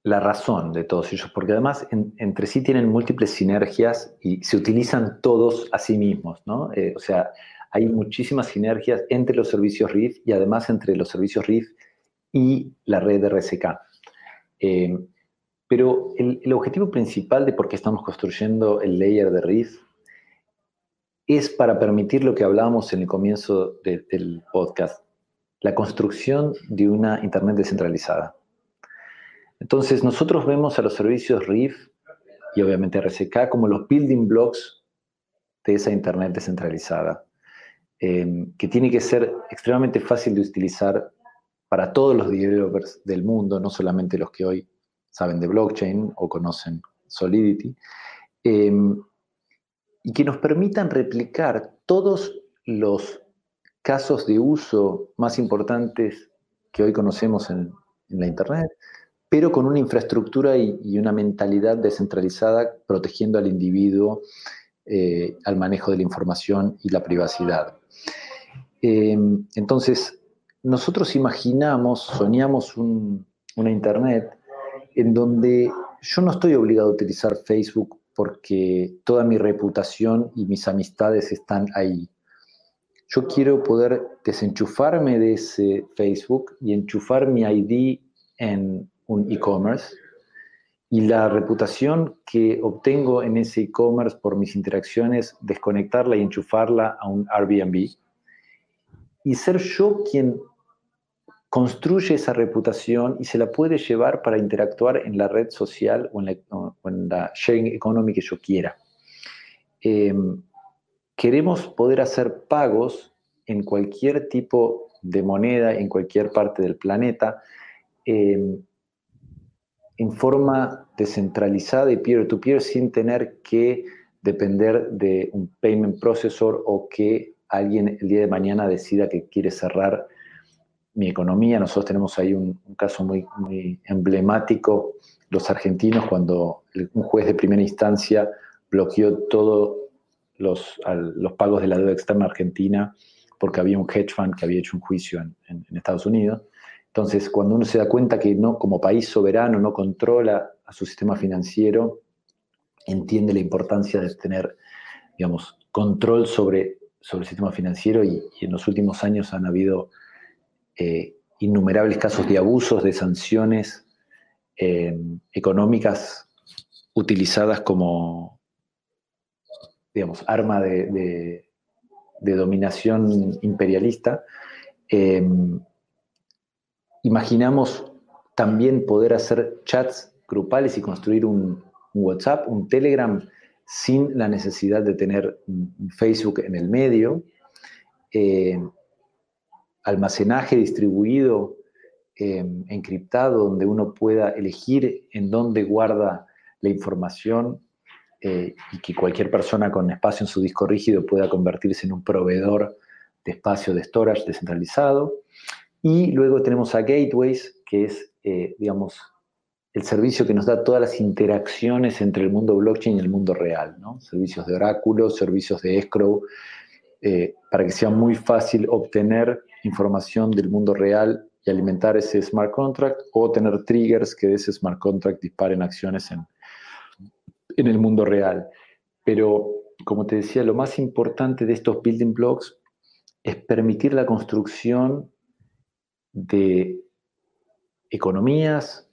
la razón de todos ellos, porque además entre sí tienen múltiples sinergias y se utilizan todos a sí mismos, ¿no? Eh, o sea, hay muchísimas sinergias entre los servicios RIF y además entre los servicios RIF y la red de RSK. Eh, pero el, objetivo principal de por qué estamos construyendo el layer de RIF es para permitir lo que hablábamos en el comienzo del podcast, la construcción de una Internet descentralizada. Entonces, nosotros vemos a los servicios RIF y obviamente RSK como los building blocks de esa Internet descentralizada, em, que tiene que ser extremadamente fácil de utilizar para todos los developers del mundo, no solamente los que hoy saben de blockchain o conocen Solidity, em, y que nos permitan replicar todos los casos de uso más importantes que hoy conocemos en, la Internet, pero con una infraestructura y, una mentalidad descentralizada protegiendo al individuo, eh, al manejo de la información y la privacidad. Em, entonces, nosotros imaginamos, soñamos una Internet en donde yo no estoy obligado a utilizar Facebook porque toda mi reputación y mis amistades están ahí. Yo quiero poder desenchufarme de ese Facebook y enchufar mi ID en un e-commerce y la reputación que obtengo en ese e-commerce por mis interacciones, desconectarla y enchufarla a un Airbnb y ser yo quien construye esa reputación y se la puede llevar para interactuar en la red social o en la, sharing economy que yo quiera. Em, queremos poder hacer pagos en cualquier tipo de moneda, en cualquier parte del planeta, em, en forma descentralizada y peer-to-peer -peer, sin tener que depender de un payment processor o que alguien el día de mañana decida que quiere cerrar mi economía. Nosotros tenemos ahí un, caso muy, muy, emblemático, los argentinos, cuando un juez de primera instancia bloqueó todos los, los, pagos de la deuda externa argentina porque había un hedge fund que había hecho un juicio en, Estados Unidos. Entonces, cuando uno se da cuenta que no, como país soberano no controla a su sistema financiero, entiende la importancia de tener, digamos, control sobre, sobre el sistema financiero y en los últimos años han habido eh, innumerables casos de abusos, de sanciones eh, económicas utilizadas como, digamos, arma de, dominación imperialista. Eh, imaginamos también poder hacer chats grupales y construir un, WhatsApp, un Telegram, sin la necesidad de tener Facebook en el medio almacenaje distribuido, em, encriptado, donde uno pueda elegir en dónde guarda la información eh, y que cualquier persona con espacio en su disco rígido pueda convertirse en un proveedor de espacio de storage descentralizado. Y luego tenemos a Gateways, que es, eh, digamos, el servicio que nos da todas las interacciones entre el mundo blockchain y el mundo real, ¿no? Servicios de oráculo, servicios de escrow, eh, para que sea muy fácil obtener información del mundo real y alimentar ese smart contract o tener triggers que de ese smart contract disparen acciones en, en el mundo real. Pero, como te decía, lo más importante de estos building blocks es permitir la construcción de economías,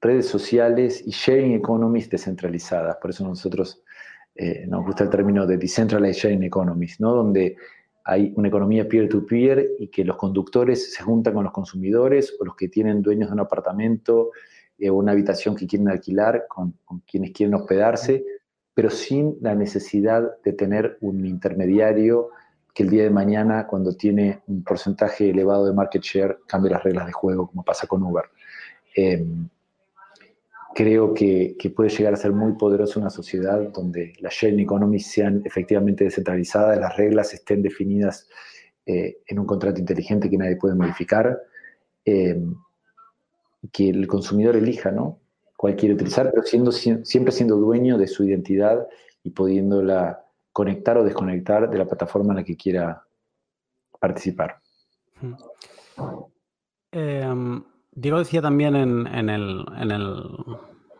redes sociales y sharing economies descentralizadas. Por eso nosotros eh, nos gusta el término de decentralized sharing economies, ¿no? donde hay una economía peer-to-peer y que los conductores se juntan con los consumidores o los que tienen dueños de un apartamento eh, una habitación que quieren alquilar con, quienes quieren hospedarse, pero sin la necesidad de tener un intermediario que el día de mañana, cuando tiene un porcentaje elevado de market share, cambie las reglas de juego, como pasa con Uber. Em, creo que, puede llegar a ser muy poderosa una sociedad donde las sharing economies sean efectivamente descentralizadas, las reglas estén definidas eh, en un contrato inteligente que nadie puede modificar, eh, que el consumidor elija, ¿no? Cuál quiere utilizar, pero siendo, siempre siendo dueño de su identidad y pudiéndola conectar o desconectar de la plataforma en la que quiera participar. Eh, Diego decía también en, el, en, el,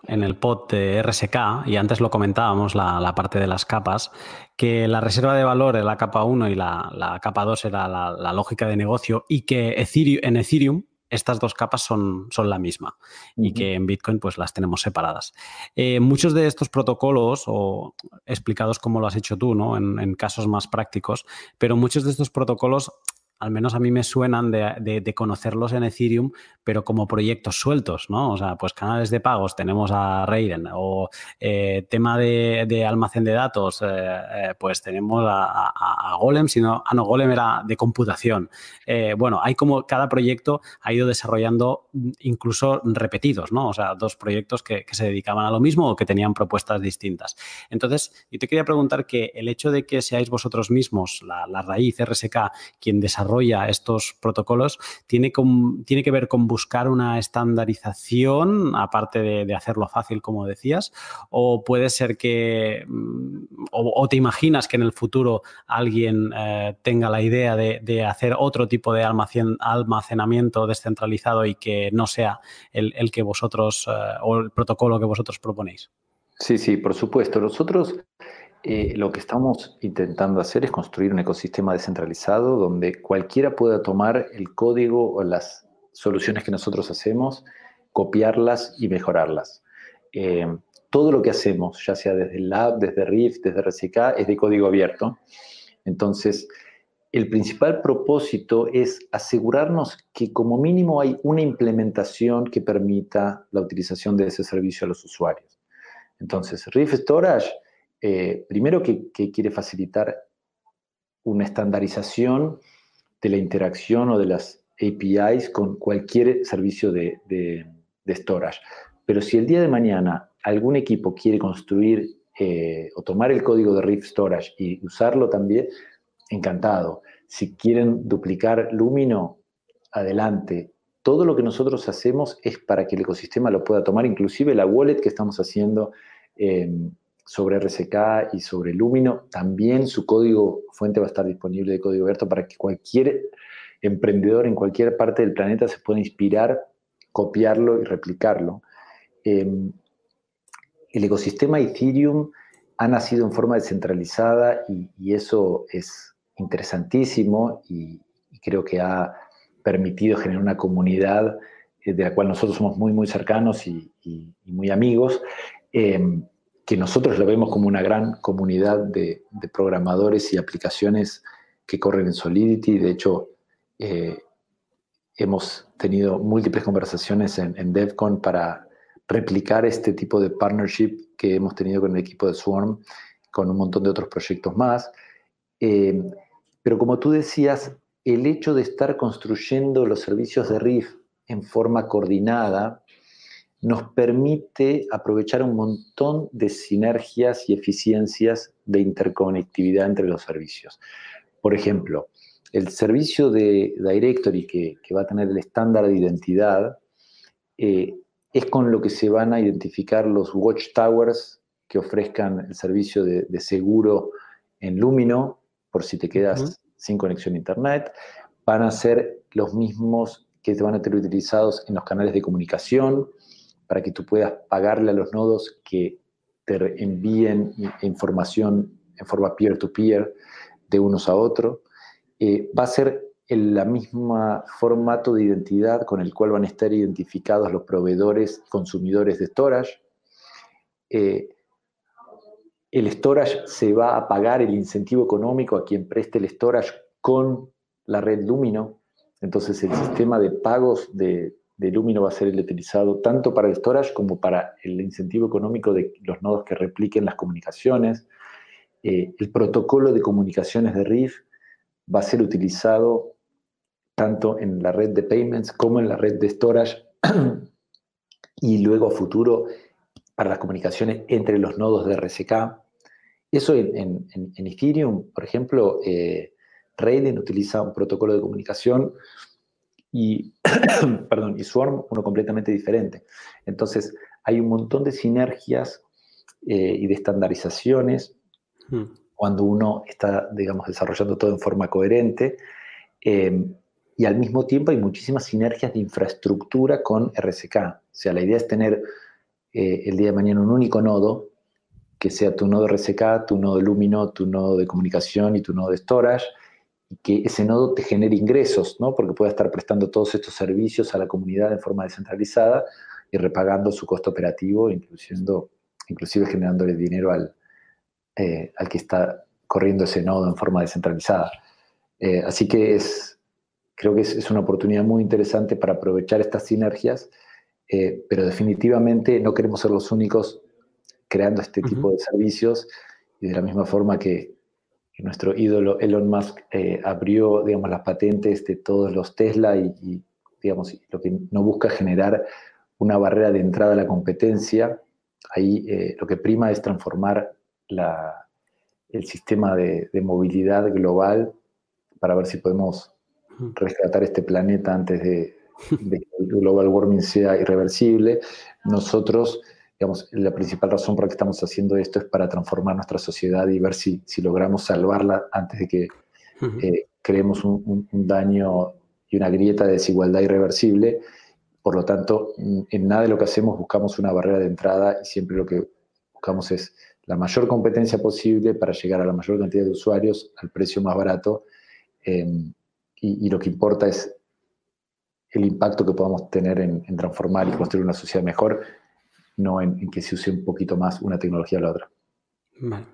en, el, pod de RSK, y antes lo comentábamos, la, parte de las capas, que la reserva de valor en la capa 1 y la, capa 2 era la, lógica de negocio y que en Ethereum estas dos capas son, son la misma y que en Bitcoin pues las tenemos separadas. Eh, muchos de estos protocolos, o explicados como lo has hecho tú, ¿no? en, en casos más prácticos, pero muchos de estos protocolos al menos a mí me suenan de, conocerlos en Ethereum, pero como proyectos sueltos, ¿no? O sea, pues canales de pagos, tenemos a Raiden, o eh, tema de, almacén de datos, eh, eh, pues tenemos a, Golem, sino, ah, no, Golem era de computación. bueno, hay como cada proyecto ha ido desarrollando incluso repetidos, ¿no? O sea, dos proyectos que, se dedicaban a lo mismo o que tenían propuestas distintas. Entonces, yo te quería preguntar que el hecho de que seáis vosotros mismos, la, la raíz RSK, quien desarrolla estos protocolos tiene, tiene que ver con buscar una estandarización, aparte de, hacerlo fácil, como decías, o puede ser que, mm, o, te imaginas que en el futuro alguien eh, tenga la idea de, hacer otro tipo de almacenamiento descentralizado y que no sea el, que vosotros, eh, o el protocolo que vosotros proponéis. Sí, sí, por supuesto. Nosotros eh, lo que estamos intentando hacer es construir un ecosistema descentralizado donde cualquiera pueda tomar el código o las soluciones que nosotros hacemos, copiarlas y mejorarlas. Eh, todo lo que hacemos, ya sea desde Lab, desde Rift, desde RCK, es de código abierto. Entonces, el principal propósito es asegurarnos que como mínimo hay una implementación que permita la utilización de ese servicio a los usuarios. Entonces, Rift Storage eh, primero que, quiere facilitar una estandarización de la interacción o de las APIs con cualquier servicio de, storage. Pero si el día de mañana algún equipo quiere construir eh, o tomar el código de Rift Storage y usarlo también, encantado. Si quieren duplicar Lumino, adelante. Todo lo que nosotros hacemos es para que el ecosistema lo pueda tomar, inclusive la wallet que estamos haciendo sobre RSK y sobre Lumino. También su código fuente va a estar disponible de código abierto para que cualquier emprendedor en cualquier parte del planeta se pueda inspirar, copiarlo y replicarlo. Em, el ecosistema Ethereum ha nacido en forma descentralizada y, eso es interesantísimo y, creo que ha permitido generar una comunidad eh, de la cual nosotros somos muy, muy cercanos y, muy amigos. Em, que nosotros lo vemos como una gran comunidad de, programadores y aplicaciones que corren en Solidity. De hecho, eh, hemos tenido múltiples conversaciones en, DevCon para replicar este tipo de partnership que hemos tenido con el equipo de Swarm, con un montón de otros proyectos más. Eh, pero como tú decías, el hecho de estar construyendo los servicios de RIF en forma coordinada nos permite aprovechar un montón de sinergias y eficiencias de interconectividad entre los servicios. Por ejemplo, el servicio de Directory que, va a tener el estándar de identidad eh, es con lo que se van a identificar los watchtowers que ofrezcan el servicio de, seguro en Lumino, por si te quedas sin conexión a Internet. Van a ser los mismos que te van a tener utilizados en los canales de comunicación, para que tú puedas pagarle a los nodos que te envíen información en forma peer-to-peer de unos a otros. Eh, va a ser el la misma formato de identidad con el cual van a estar identificados los proveedores consumidores de storage. Eh, el storage se va a pagar el incentivo económico a quien preste el storage con la red Lumino. Entonces el sistema de pagos de, de Lumino va a ser el utilizado tanto para el storage como para el incentivo económico de los nodos que repliquen las comunicaciones. Eh, el protocolo de comunicaciones de RIF va a ser utilizado tanto en la red de payments como en la red de storage y luego a futuro para las comunicaciones entre los nodos de RSK. Eso en, Ethereum, por ejemplo, eh, Raiden utiliza un protocolo de comunicación y, perdón, y Swarm uno completamente diferente. Entonces, hay un montón de sinergias eh, y de estandarizaciones hmm. cuando uno está, digamos, desarrollando todo en forma coherente. Em, y al mismo tiempo hay muchísimas sinergias de infraestructura con RSK. O sea, la idea es tener eh, el día de mañana un único nodo, que sea tu nodo RSK, tu nodo Lumino, tu nodo de comunicación y tu nodo de storage, que ese nodo te genere ingresos, ¿no? Porque pueda estar prestando todos estos servicios a la comunidad de forma descentralizada y repagando su costo operativo, incluyendo, inclusive generándole dinero al, eh, al que está corriendo ese nodo en forma descentralizada. Eh, así que es, creo que es, una oportunidad muy interesante para aprovechar estas sinergias, eh, pero definitivamente no queremos ser los únicos creando este tipo de servicios y de la misma forma que, nuestro ídolo Elon Musk eh, abrió, digamos, las patentes de todos los Tesla y, digamos, lo que no busca generar una barrera de entrada a la competencia, ahí eh, lo que prima es transformar el sistema de, movilidad global para ver si podemos rescatar este planeta antes de, de que el global warming sea irreversible. Nosotros digamos, la principal razón por la que estamos haciendo esto es para transformar nuestra sociedad y ver si, si logramos salvarla antes de que eh, creemos un, daño y una grieta de desigualdad irreversible. Por lo tanto, en nada de lo que hacemos buscamos una barrera de entrada y siempre lo que buscamos es la mayor competencia posible para llegar a la mayor cantidad de usuarios al precio más barato. Em, y, lo que importa es el impacto que podamos tener en, en transformar y construir una sociedad mejor no en, que se use un poquito más una tecnología o la otra. Vale.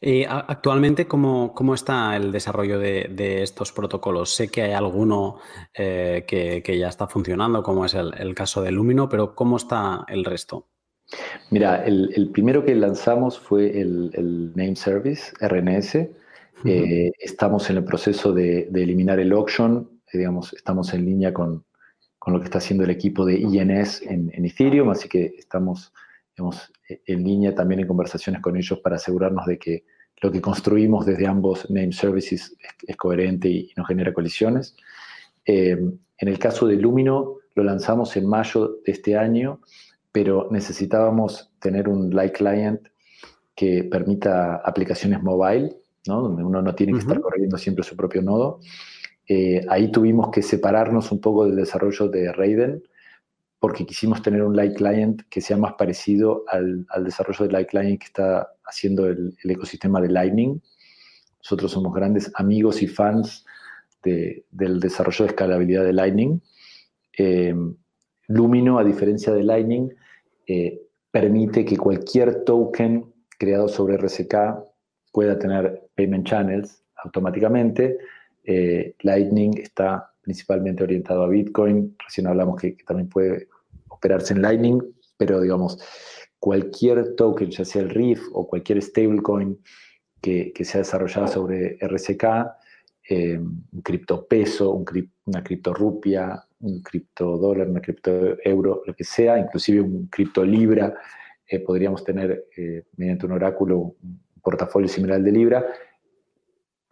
Eh, actualmente, ¿cómo, está el desarrollo de, estos protocolos? Sé que hay alguno eh, que, ya está funcionando, como es el, caso de Lumino, pero ¿cómo está el resto? Mira, el, primero que lanzamos fue el, Name Service, RNS. Eh, estamos en el proceso de, de eliminar el auction, digamos, estamos en línea con, con lo que está haciendo el equipo de INS en, Ethereum, así que estamos en línea también en conversaciones con ellos para asegurarnos de que lo que construimos desde ambos name services es, coherente y, no genera colisiones. Eh, en el caso de Lumino, lo lanzamos en mayo de este año, pero necesitábamos tener un Light Client que permita aplicaciones mobile, donde uno no tiene que estar corriendo siempre su propio nodo. Eh, ahí tuvimos que separarnos un poco del desarrollo de Raiden porque quisimos tener un Light Client que sea más parecido al, desarrollo de Light Client que está haciendo el, ecosistema de Lightning. Nosotros somos grandes amigos y fans del desarrollo de escalabilidad de Lightning. Eh, Lumino, a diferencia de Lightning, eh, permite que cualquier token creado sobre RSK pueda tener payment channels automáticamente eh, Lightning está principalmente orientado a Bitcoin. Recién hablamos que, también puede operarse en Lightning, pero digamos, cualquier token, ya sea el RIF o cualquier stablecoin que, sea desarrollado sobre RSK, eh, un criptopeso, un una criptorupia, un criptodólar, una criptoeuro, lo que sea, inclusive un criptolibra, eh, podríamos tener mediante un oráculo un portafolio similar al de Libra,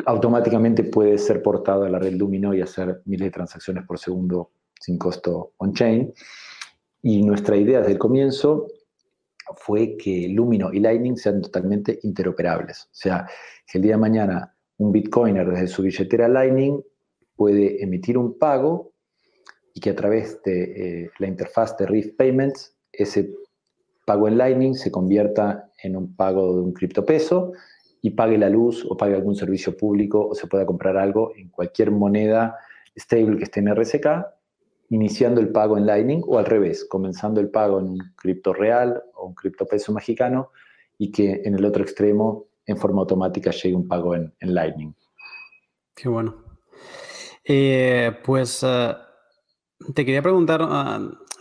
automáticamente puede ser portado a la red Lumino y hacer miles de transacciones por segundo sin costo on-chain. Y nuestra idea desde el comienzo fue que Lumino y Lightning sean totalmente interoperables. O sea, que el día de mañana un Bitcoiner desde su billetera Lightning puede emitir un pago y que a través de eh, la interfaz de Rift Payments ese pago en Lightning se convierta en un pago de un criptopeso y pague la luz o pague algún servicio público o se pueda comprar algo en cualquier moneda stable que esté en RSK, iniciando el pago en Lightning o al revés, comenzando el pago en un cripto real o un cripto peso mexicano y que en el otro extremo, en forma automática, llegue un pago en, Lightning. Qué bueno. Eh, pues eh, te quería preguntar,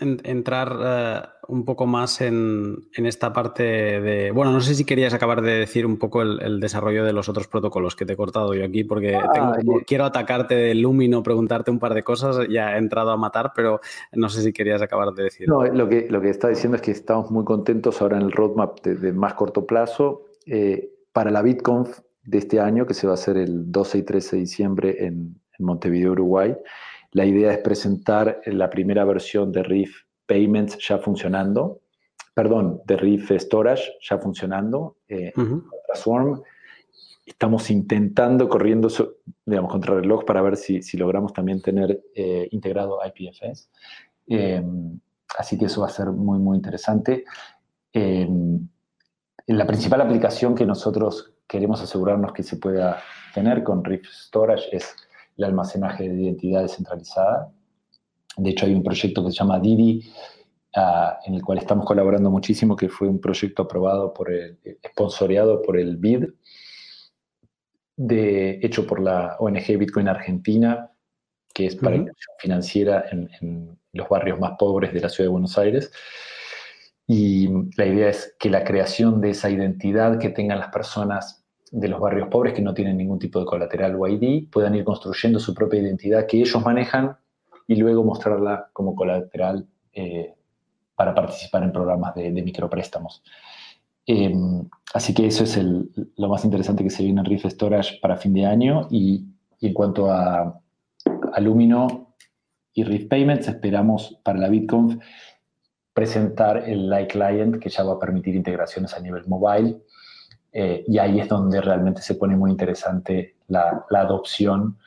ah, entrar eh, un poco más en, esta parte de. Bueno, no sé si querías acabar de decir un poco el, desarrollo de los otros protocolos que te he cortado yo aquí, porque ah, quiero atacarte de Lumino, preguntarte un par de cosas. Ya he entrado a matar, pero no sé si querías acabar de decir. No, lo que, lo que está diciendo es que estamos muy contentos ahora en el roadmap de, más corto plazo. Eh, para la BitConf de este año, que se va a hacer el 12 y 13 de diciembre en Montevideo, Uruguay. La idea es presentar la primera versión de Riff Payments ya funcionando, perdón, de Riff Storage ya funcionando, eh, Transform. Estamos intentando, corriendo, digamos, contra reloj para ver si, logramos también tener eh, integrado IPFS. Em, así que eso va a ser muy, muy interesante. Em, la principal aplicación que nosotros queremos asegurarnos que se pueda tener con Riff Storage es el almacenaje de identidad descentralizada. De hecho, hay un proyecto que se llama Didi, ah, en el cual estamos colaborando muchísimo, que fue un proyecto aprobado por el, sponsoreado por el BID, de, hecho por la ONG Bitcoin Argentina, que es para inversión financiera en, los barrios más pobres de la ciudad de Buenos Aires. Y la idea es que la creación de esa identidad que tengan las personas de los barrios pobres que no tienen ningún tipo de colateral o ID puedan ir construyendo su propia identidad que ellos manejan y luego mostrarla como colateral eh, para participar en programas de, micropréstamos. Em, así que eso es lo más interesante que se viene en Riff Storage para fin de año. Y, en cuanto a, a, Lumino y Riff Payments, esperamos para la BitConf presentar el Light Client que ya va a permitir integraciones a nivel mobile. Eh, y ahí es donde realmente se pone muy interesante la, la adopción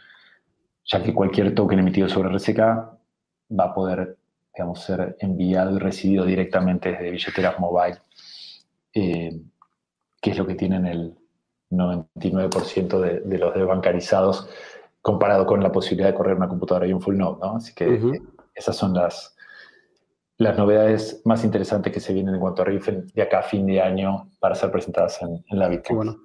ya que cualquier token emitido sobre RSK va a poder, digamos, ser enviado y recibido directamente desde billeteras mobile, eh, que es lo que tienen el 99% de, de, los desbancarizados comparado con la posibilidad de correr una computadora y un full node, ¿no? Así que esas son las, las novedades más interesantes que se vienen en cuanto a Riff de acá a fin de año para ser presentadas en, la Bitcoin. Bueno,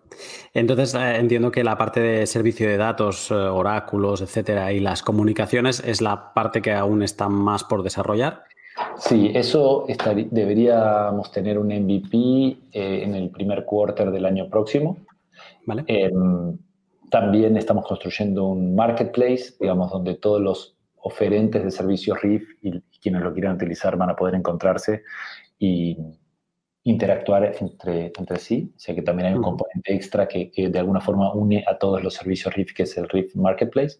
entonces eh, entiendo que la parte de servicio de datos, eh, oráculos, etcétera, y las comunicaciones es la parte que aún está más por desarrollar. Sí, eso deberíamos tener un MVP eh, en el primer quarter del año próximo. Vale. Em, también estamos construyendo un marketplace, digamos, donde todos los oferentes de servicios RIF y, quienes lo quieran utilizar van a poder encontrarse y interactuar entre, entre sí. O sea que también hay un componente extra que, de alguna forma une a todos los servicios RIF, que es el RIF Marketplace.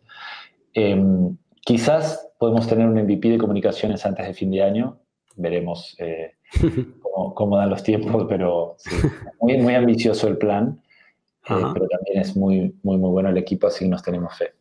Em, quizás podemos tener un MVP de comunicaciones antes de fin de año. Veremos eh, cómo, dan los tiempos, pero muy, muy ambicioso el plan. Eh, pero también es muy, muy, muy bueno el equipo, así nos tenemos fe.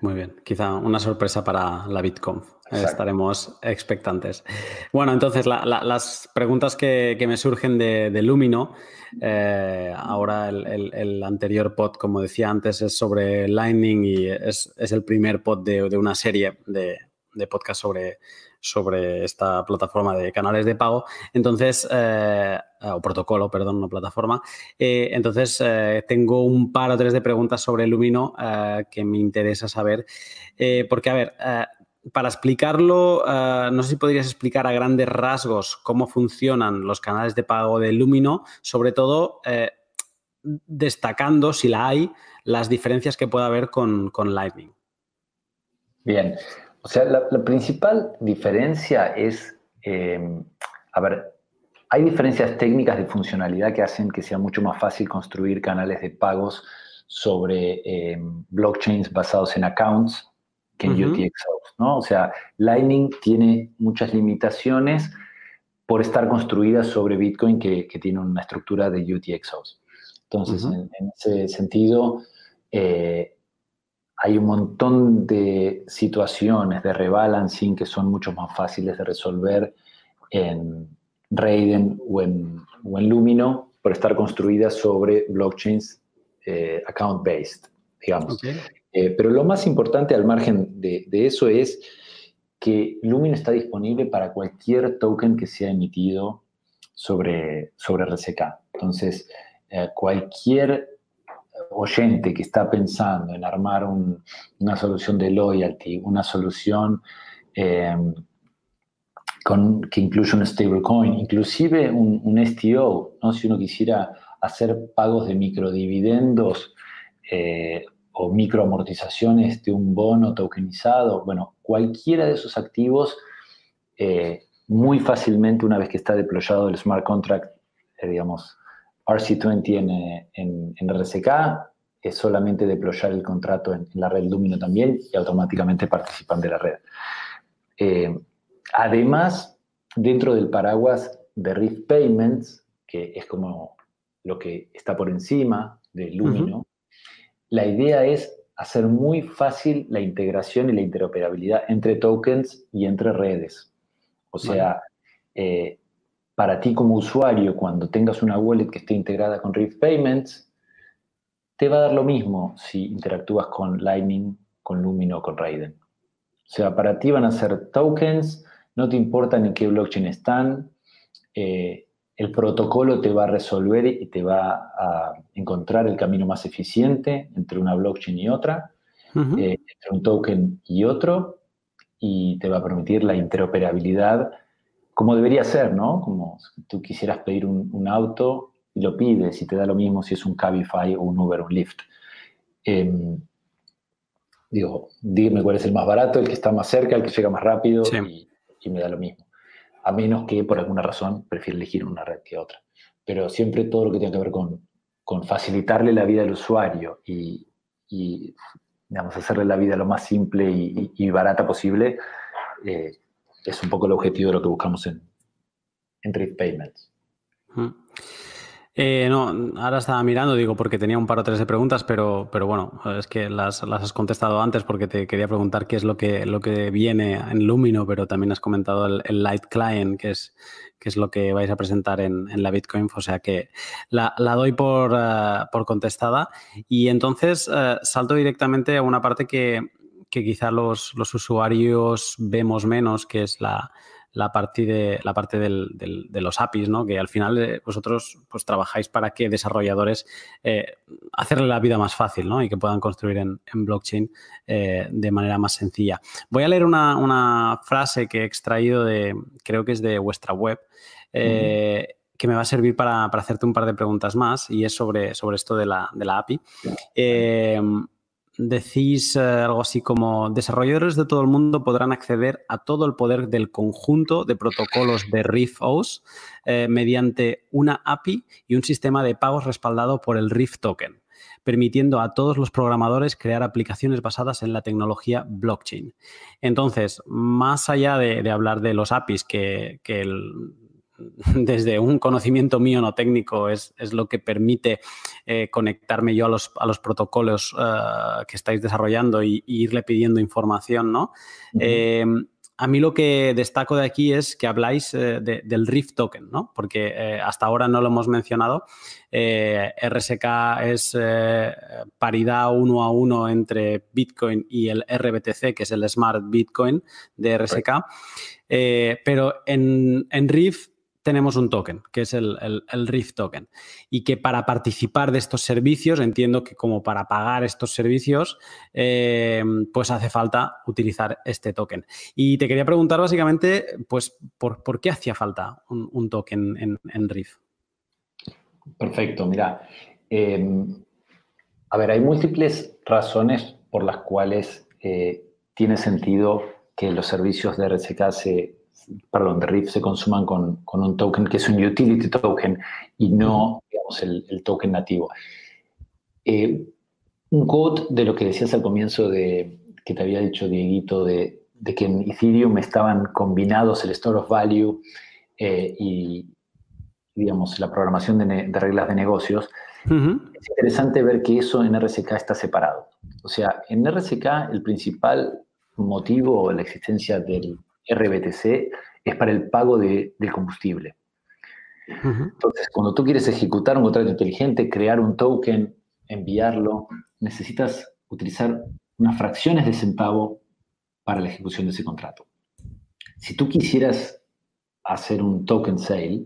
Muy bien, quizá una sorpresa para la BitConf. Estaremos expectantes. Bueno, entonces las preguntas que, me surgen de, Lumino, eh, ahora el, anterior pod, como decía antes, es sobre Lightning y es, el primer pod de, una serie de, de podcast sobre, sobre esta plataforma de canales de pago. Entonces, eh, o protocolo, perdón, no plataforma. Eh, entonces, eh, tengo un par o tres de preguntas sobre Lumino que me interesa saber. porque, a ver, para explicarlo, no sé si podrías explicar a grandes rasgos cómo funcionan los canales de pago de Lumino, sobre todo destacando, si la hay, las diferencias que pueda haber con, con Lightning. Bien, o sea, la, principal diferencia es, em, a ver, hay diferencias técnicas de funcionalidad que hacen que sea mucho más fácil construir canales de pagos sobre em, blockchains basados en accounts que en UTXOs, ¿no? O sea, Lightning tiene muchas limitaciones por estar construida sobre Bitcoin que, tiene una estructura de UTXOs. Entonces, en, ese sentido, eh, hay un montón de situaciones de rebalancing que son mucho más fáciles de resolver en Raiden o en, Lumino por estar construidas sobre blockchains eh, account-based, digamos. Eh, pero lo más importante al margen de, eso es que Lumino está disponible para cualquier token que sea emitido sobre, sobre RCK. Entonces, eh, cualquier oyente que está pensando en armar una solución de loyalty, una solución eh, que incluye un stablecoin, inclusive un, STO, ¿no? si uno quisiera hacer pagos de microdividendos eh, o microamortizaciones de un bono tokenizado, bueno, cualquiera de esos activos, eh, muy fácilmente una vez que está deployado el smart contract, digamos, RC20 en, en, RSK, es solamente deployar el contrato en, la red Lumino también y automáticamente participan de la red. Eh, además, dentro del paraguas de Rift Payments, que es como lo que está por encima de Lumino, la idea es hacer muy fácil la integración y la interoperabilidad entre tokens y entre redes. O sea, eh, para ti como usuario, cuando tengas una wallet que esté integrada con Rift Payments, te va a dar lo mismo si interactúas con Lightning, con Lumino o con Raiden. O sea, para ti van a ser tokens, no te importa en qué blockchain están, eh, el protocolo te va a resolver y te va a encontrar el camino más eficiente entre una blockchain y otra. entre un token y otro y te va a permitir la interoperabilidad como debería ser, ¿no? Como si tú quisieras pedir un, auto y lo pides y te da lo mismo si es un Cabify o un Uber o un Lyft. Em, digo, dime cuál es el más barato, el que está más cerca, el que llega más rápido y, me da lo mismo. A menos que por alguna razón prefiera elegir una red que otra. Pero siempre todo lo que tiene que ver con, con facilitarle la vida al usuario y, y digamos, hacerle la vida lo más simple y, barata posible, eh, es un poco el objetivo de lo que buscamos en, en Drift Payments. Eh, no, ahora estaba mirando, digo, porque tenía un par o tres de preguntas, pero, pero bueno, es que las, has contestado antes porque te quería preguntar qué es lo que, lo que viene en Lumino, pero también has comentado el, Light Client, que es, que es lo que vais a presentar en, la Bitcoin, o sea que la, doy por, eh, por, contestada. Y entonces eh, salto directamente a una parte que, que quizá los, los usuarios vemos menos, que es la, la parte de, la parte de los APIs, ¿no? Que al final eh, vosotros pues, trabajáis para que desarrolladores eh, hacerle la vida más fácil, ¿no? Y que puedan construir en, blockchain eh, de manera más sencilla. Voy a leer una, frase que he extraído de, creo que es de vuestra web. que me va a servir para, hacerte un par de preguntas más y es sobre, sobre esto de la, de la API decís eh, algo así como desarrolladores de todo el mundo podrán acceder a todo el poder del conjunto de protocolos de RIF-OS eh, mediante una API y un sistema de pagos respaldado por el RIF token, permitiendo a todos los programadores crear aplicaciones basadas en la tecnología blockchain. Entonces, más allá de, hablar de los APIs que, que el desde un conocimiento mío no técnico es, lo que permite eh, conectarme yo a los, a los protocolos eh, que estáis desarrollando y, irle pidiendo información, ¿no? Eh, a mí lo que destaco de aquí es que habláis del Rift Token, ¿no? Porque hasta ahora no lo hemos mencionado. RSK es paridad uno a uno entre Bitcoin y el RBTC, que es el Smart Bitcoin de RSK. pero en, en Rift tenemos un token, que es el, el, Rift token. Y que para participar de estos servicios, entiendo que como para pagar estos servicios, eh, pues hace falta utilizar este token. Y te quería preguntar básicamente, pues, ¿por, qué hacía falta un, token en, en, Rift? Perfecto, mira. Em, a ver, hay múltiples razones por las cuales eh, tiene sentido que los servicios de RSK se, perdón, de RIF se consuman con, un token que es un utility token y no, digamos, el, token nativo. Eh, un code de lo que decías al comienzo de que te había dicho Dieguito de, que en Ethereum estaban combinados el store of value eh, y, digamos, la programación de, reglas de negocios. Es interesante ver que eso en RSK está separado. O sea, en RSK el principal motivo de la existencia del RBTC es para el pago de, del combustible. Entonces, cuando tú quieres ejecutar un contrato inteligente, crear un token, enviarlo, necesitas utilizar unas fracciones de centavo para la ejecución de ese contrato. Si tú quisieras hacer un token sale,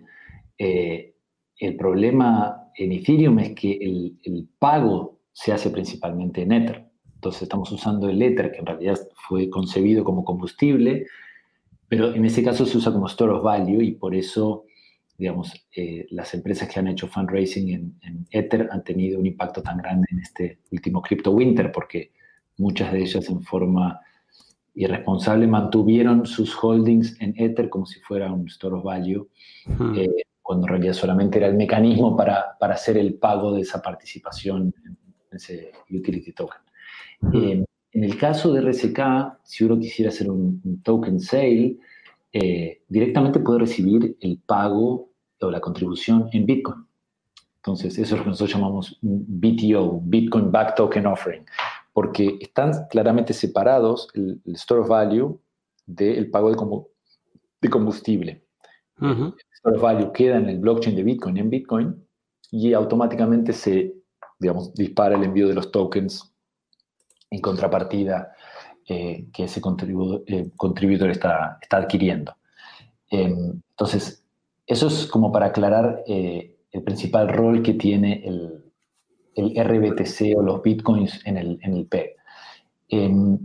eh, el problema en Ethereum es que el, el, pago se hace principalmente en Ether. Entonces estamos usando el Ether, que en realidad fue concebido como combustible, pero en ese caso se usa como store of value y por eso, digamos, eh, las empresas que han hecho fundraising en, Ether han tenido un impacto tan grande en este último crypto winter, porque muchas de ellas en forma irresponsable mantuvieron sus holdings en Ether como si fuera un store of value, eh, cuando en realidad solamente era el mecanismo para, para, hacer el pago de esa participación en ese utility token. Eh, en el caso de RSK, si uno quisiera hacer un, token sale, eh, directamente puede recibir el pago o la contribución en Bitcoin. Entonces, eso es lo que nosotros llamamos BTO, Bitcoin Back Token Offering, porque están claramente separados el, store of value del pago de, combustible. El store of value queda en el blockchain de Bitcoin en Bitcoin y automáticamente se, digamos, dispara el envío de los tokens en contrapartida eh, que ese eh, contribuidor está, está adquiriendo. Em, entonces, eso es como para aclarar eh, el principal rol que tiene el, el, RBTC o los bitcoins en el, en el P. Em,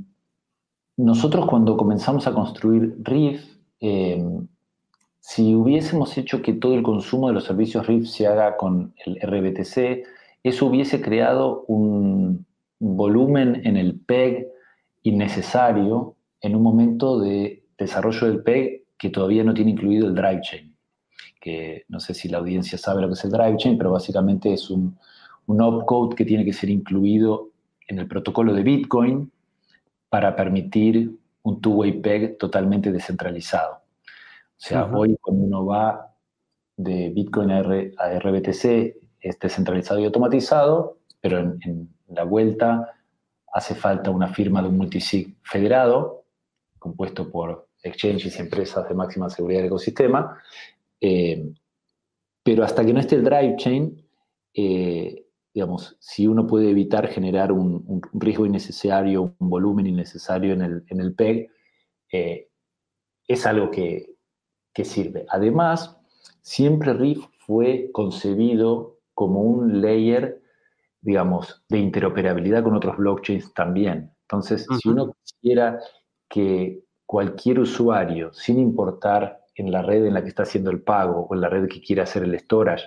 nosotros cuando comenzamos a construir Riff, em, si hubiésemos hecho que todo el consumo de los servicios Riff se haga con el RBTC, eso hubiese creado un volumen en el PEG innecesario en un momento de desarrollo del PEG que todavía no tiene incluido el drive chain. Que no sé si la audiencia sabe lo que es el drive chain, pero básicamente es un, un opcode que tiene que ser incluido en el protocolo de Bitcoin para permitir un two-way PEG totalmente descentralizado. O sea, hoy cuando uno va de Bitcoin a, RBTC es descentralizado y automatizado, pero en, la vuelta hace falta una firma de un multisig federado, compuesto por exchanges y empresas de máxima seguridad del ecosistema. Eh, pero hasta que no esté el drive chain, eh, digamos, si uno puede evitar generar un, riesgo innecesario, un volumen innecesario en el, PEG, eh, es algo que, sirve. Además, siempre RIF fue concebido como un layer, digamos, de interoperabilidad con otros blockchains también. Entonces, si uno quisiera que cualquier usuario, sin importar en la red en la que está haciendo el pago o en la red que quiera hacer el storage,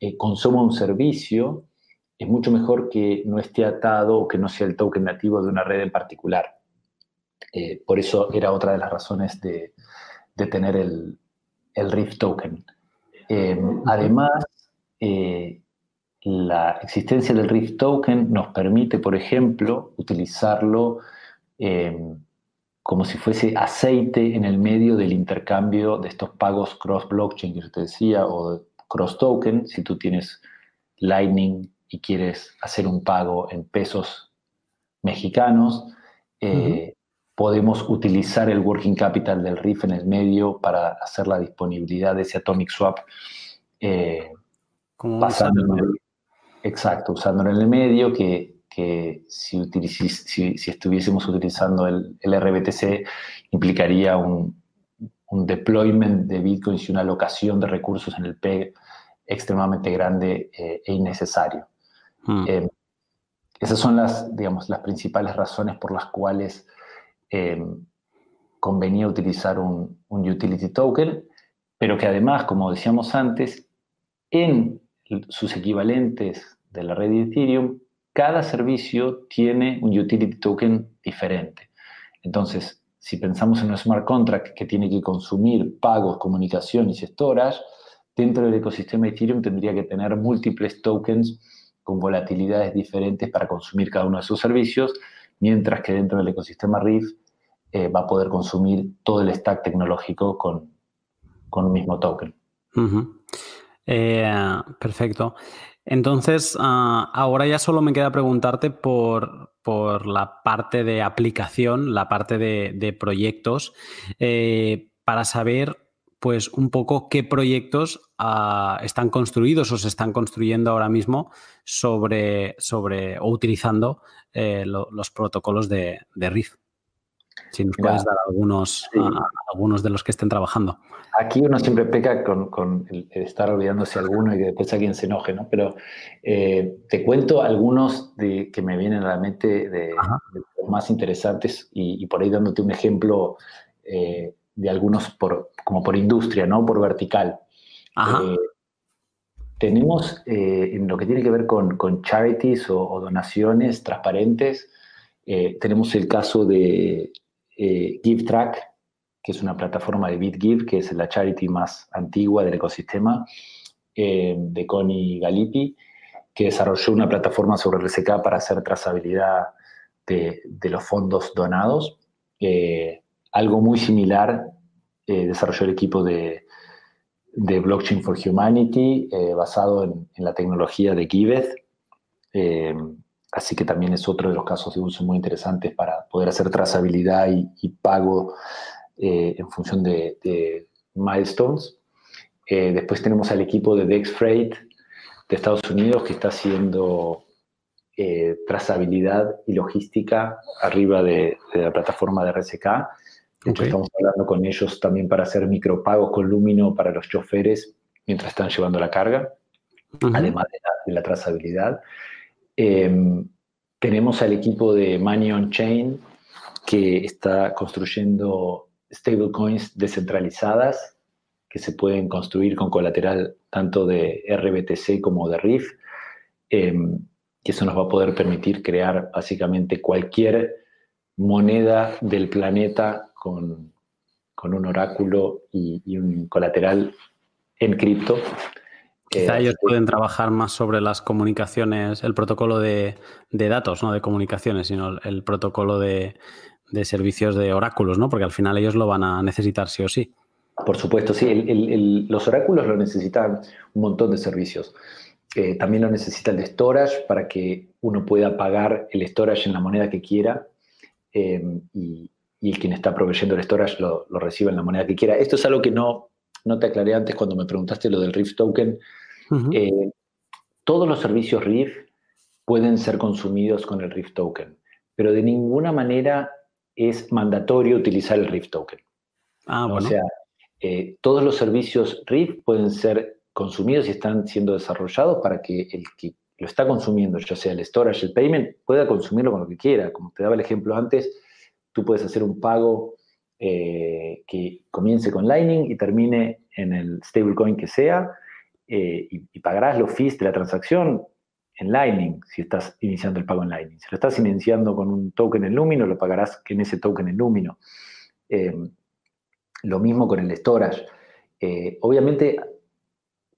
eh, consuma un servicio, es mucho mejor que no esté atado o que no sea el token nativo de una red en particular. Eh, por eso era otra de las razones de, tener el, el, Rift token. Em, además, eh, la existencia del Rift token nos permite, por ejemplo, utilizarlo em, como si fuese aceite en el medio del intercambio de estos pagos cross-blockchain que yo te decía, o cross-token, si tú tienes Lightning y quieres hacer un pago en pesos mexicanos, eh, podemos utilizar el working capital del RIF en el medio para hacer la disponibilidad de ese atomic swap. Eh, exacto, usándolo en el medio, que, si, si, estuviésemos utilizando el, RBTC implicaría un, deployment de bitcoins y una alocación de recursos en el PEG extremadamente grande eh, e innecesario. Hmm. Eh, esas son las, digamos, las principales razones por las cuales eh, convenía utilizar un, utility token, pero que además, como decíamos antes, en sus equivalentes de la red de Ethereum, cada servicio tiene un utility token diferente. Entonces, si pensamos en un smart contract que tiene que consumir pagos, comunicaciones y storage, dentro del ecosistema Ethereum tendría que tener múltiples tokens con volatilidades diferentes para consumir cada uno de sus servicios, mientras que dentro del ecosistema Rift eh, va a poder consumir todo el stack tecnológico con, un mismo token. Eh, perfecto. Entonces, ah, ahora ya solo me queda preguntarte por, la parte de aplicación, la parte de, proyectos, eh, para saber pues un poco qué proyectos ah, están construidos o se están construyendo ahora mismo sobre, sobre o utilizando eh, los protocolos de, de, RIF. Si nos puedes dar algunos, ah, algunos de los que estén trabajando. Aquí uno siempre peca con, el, estar olvidándose alguno y que después alguien se enoje, ¿no? Pero eh, te cuento algunos de, que me vienen a la mente de, los más interesantes y, por ahí dándote un ejemplo eh, de algunos por, como por industria, ¿no? Por vertical. Eh, tenemos en lo que tiene que ver con, charities o, donaciones transparentes, eh, tenemos el caso de GiveTrack, que es una plataforma de BitGive, que es la charity más antigua del ecosistema, de Connie Galipi, que desarrolló una plataforma sobre RSK para hacer trazabilidad de, de los fondos donados. Algo muy similar eh, desarrolló el equipo de, Blockchain for Humanity eh, basado en, la tecnología de Giveth. Eh, así que también es otro de los casos de uso muy interesantes para poder hacer trazabilidad y, pago en función de, milestones. después tenemos al equipo de Dex Freight de Estados Unidos que está haciendo trazabilidad y logística arriba de, la plataforma de RSK estamos hablando con ellos también para hacer micropagos con Lumino para los choferes mientras están llevando la carga, además de la, trazabilidad. Em, tenemos al equipo de Money on Chain que está construyendo stablecoins descentralizadas que se pueden construir con colateral tanto de RBTC como de RIF. Em, y eso nos va a poder permitir crear básicamente cualquier moneda del planeta con, un oráculo y, un colateral en cripto. Quizá ellos pueden trabajar más sobre las comunicaciones, el protocolo de, datos, no de comunicaciones, sino el protocolo de, de, servicios de oráculos, ¿no? Porque al final ellos lo van a necesitar sí o sí. Por supuesto, sí. los oráculos lo necesitan un montón de servicios. Eh, también lo necesita el de storage para que uno pueda pagar el storage en la moneda que quiera eh, y, quien está proveyendo el storage lo, reciba en la moneda que quiera. Esto es algo que no, no te aclaré antes cuando me preguntaste lo del Rift Token. Eh, todos los servicios Rift pueden ser consumidos con el Rift Token, pero de ninguna manera es mandatorio utilizar el Rift Token. Ah, bueno. O sea, eh, todos los servicios RIF pueden ser consumidos y están siendo desarrollados para que el que lo está consumiendo, ya sea el storage, el payment, pueda consumirlo con lo que quiera. Como te daba el ejemplo antes, tú puedes hacer un pago eh, que comience con Lightning y termine en el stablecoin que sea eh, y, pagarás los fees de la transacción en Lightning si estás iniciando el pago en Lightning. Si lo estás iniciando con un token en Lumino, lo pagarás en ese token en Lumino. Lo mismo con el storage. Eh, obviamente,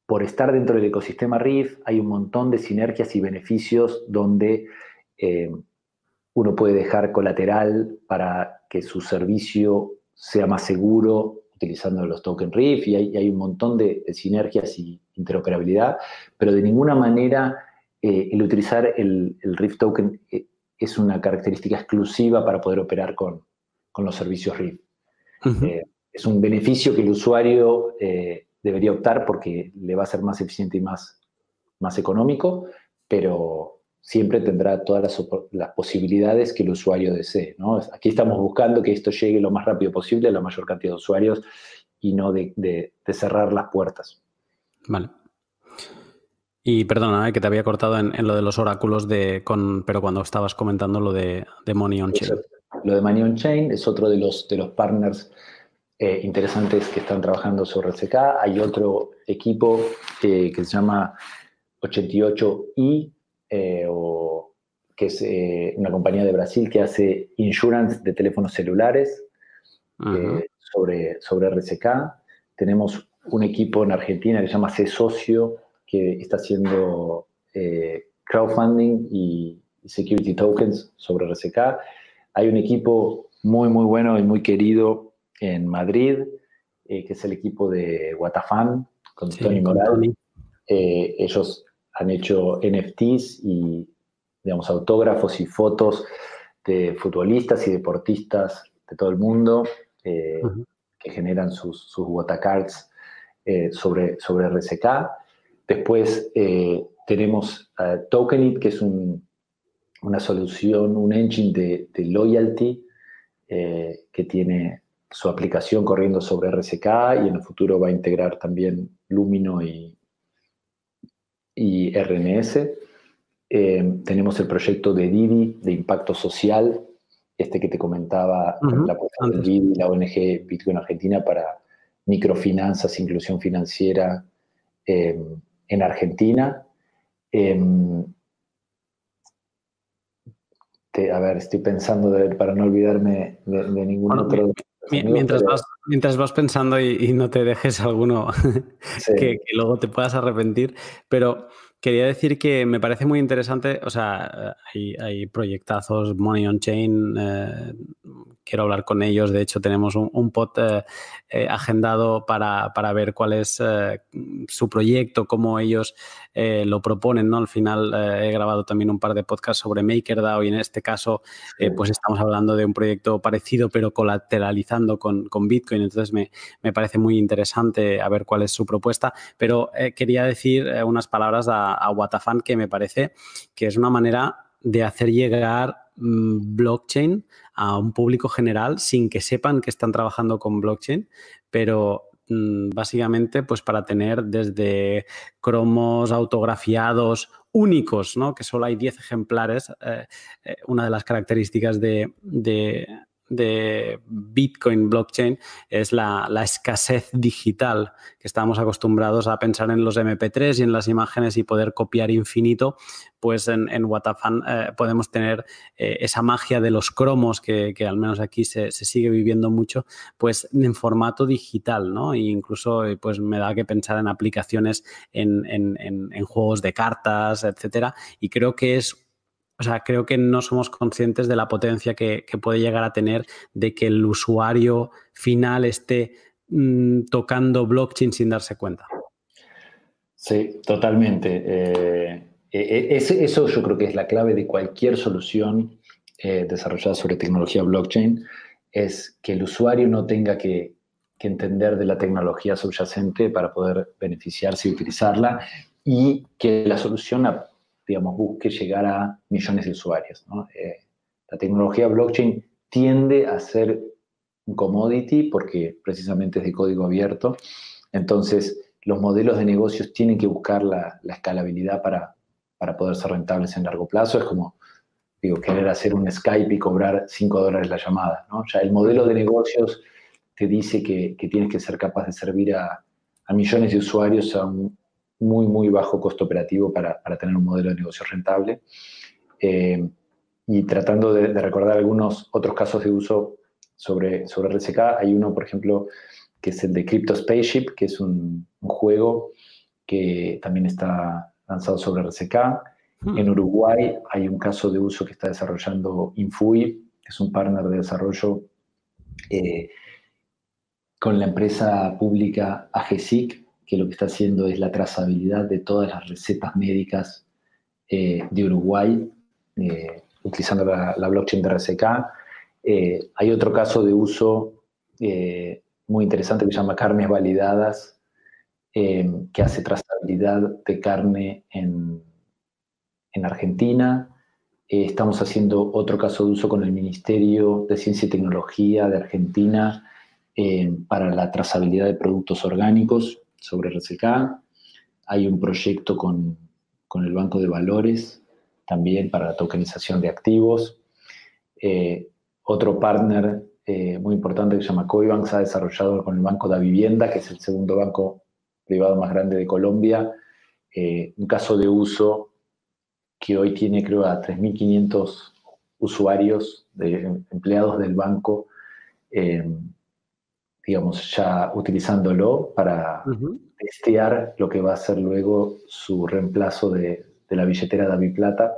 por estar dentro del ecosistema RIF, hay un montón de sinergias y beneficios donde eh, uno puede dejar colateral para que su servicio sea más seguro utilizando los tokens RIF y hay, un montón de, sinergias y interoperabilidad, pero de ninguna manera eh, el utilizar el, RIF token es una característica exclusiva para poder operar con, los servicios RIF es un beneficio que el usuario eh, debería optar porque le va a ser más eficiente y más, más económico, pero siempre tendrá todas las, posibilidades que el usuario desee. Aquí estamos buscando que esto llegue lo más rápido posible a la mayor cantidad de usuarios y no de, cerrar las puertas. Vale. Y perdona, eh, que te había cortado en, lo de los oráculos, de, con, pero cuando estabas comentando lo de, Money on Chain. Lo de Money on Chain es otro de los, de los partners eh, interesantes que están trabajando sobre RCK. Hay otro equipo que se llama 88i, eh, que es eh, una compañía de Brasil que hace insurance de teléfonos celulares sobre, sobre RCK. Tenemos un equipo en Argentina que se llama C Socio, que está haciendo crowdfunding y security tokens sobre RCK. Hay un equipo muy, muy bueno y muy querido en Madrid, eh, que es el equipo de Watafan, con Tony Morales. Eh, ellos han hecho NFTs y, digamos, autógrafos y fotos de futbolistas y deportistas de todo el mundo eh, que generan sus, sus Watacards sobre, sobre RCK. Después tenemos Tokenit, que es una solución, un engine de, de loyalty que tiene su aplicación corriendo sobre RSK y en el futuro va a integrar también Lumino y, y RNS. Eh, tenemos el proyecto de Didi de impacto social, este que te comentaba, la de Didi, la ONG Bitcoin Argentina para microfinanzas, inclusión financiera eh, en Argentina. Eh, a ver, estoy pensando para no olvidarme de, ningún otro. Mientras, vas, mientras vas pensando y, no te dejes alguno que, luego te puedas arrepentir, pero quería decir que me parece muy interesante, o sea, hay, proyectazos Money on Chain, eh, quiero hablar con ellos, de hecho tenemos un, un pod eh, eh, agendado para, para, ver cuál es su proyecto, cómo ellos lo proponen, ¿no? Al final he grabado también un par de podcasts sobre MakerDAO y en este caso pues estamos hablando de un proyecto parecido pero colateralizando con, con Bitcoin, entonces me, me, parece muy interesante a ver cuál es su propuesta, pero quería decir unas palabras a a, Watafan que me parece que es una manera de hacer llegar mm, blockchain a un público general sin que sepan que están trabajando con blockchain, pero básicamente pues para tener desde cromos autografiados únicos, ¿no? que solo hay 10 ejemplares. Eh, eh, una de las características de Bitcoin blockchain es la, escasez digital, que estamos acostumbrados a pensar en los MP3 y en las imágenes y poder copiar infinito, pues en, en Watafan eh, podemos tener eh, esa magia de los cromos que, al menos aquí se, sigue viviendo mucho, pues en formato digital, ¿no? E incluso eh, pues me da que pensar en aplicaciones en, en juegos de cartas, etcétera, y creo que es o sea, creo que no somos conscientes de la potencia que, puede llegar a tener de que el usuario final esté mm, tocando blockchain sin darse cuenta. Sí, totalmente. Eh, e, e, eso yo creo que es la clave de cualquier solución eh, desarrollada sobre tecnología blockchain, es que el usuario no tenga que, que entender de la tecnología subyacente para poder beneficiarse y utilizarla y que la solución digamos, busque llegar a millones de usuarios. Eh, la tecnología blockchain tiende a ser un commodity porque precisamente es de código abierto. Entonces, los modelos de negocios tienen que buscar la, escalabilidad para, para, poder ser rentables en largo plazo. Es como, digo, querer hacer un Skype y cobrar 5 dólares la llamada. ¿no? El modelo de negocios te dice que, que tienes que ser capaz de servir a, a millones de usuarios a un, muy, muy bajo costo operativo para, para tener un modelo de negocio rentable. Eh, y tratando de, recordar algunos otros casos de uso sobre, sobre RSK, hay uno, por ejemplo, que es el de Crypto Spaceship, que es un, juego que también está lanzado sobre RSK. Hmm. En Uruguay hay un caso de uso que está desarrollando Infui, que es un partner de desarrollo eh, con la empresa pública AGESIC, que lo que está haciendo es la trazabilidad de todas las recetas médicas eh, de Uruguay, eh, utilizando la, blockchain de RSK. Eh, hay otro caso de uso muy interesante que se llama carnes validadas, que hace trazabilidad de carne en, en Argentina. estamos haciendo otro caso de uso con el Ministerio de Ciencia y Tecnología de Argentina para la trazabilidad de productos orgánicos sobre RSK. Hay un proyecto con, el Banco de Valores también para la tokenización de activos. Eh, otro partner eh, muy importante que se llama Coibanks ha desarrollado con el Banco de Vivienda, que es el segundo banco privado más grande de Colombia, eh, un caso de uso que hoy tiene creo a 3.500 usuarios, de, empleados del banco, digamos, ya utilizándolo para testear lo que va a ser luego su reemplazo de, la billetera David Plata,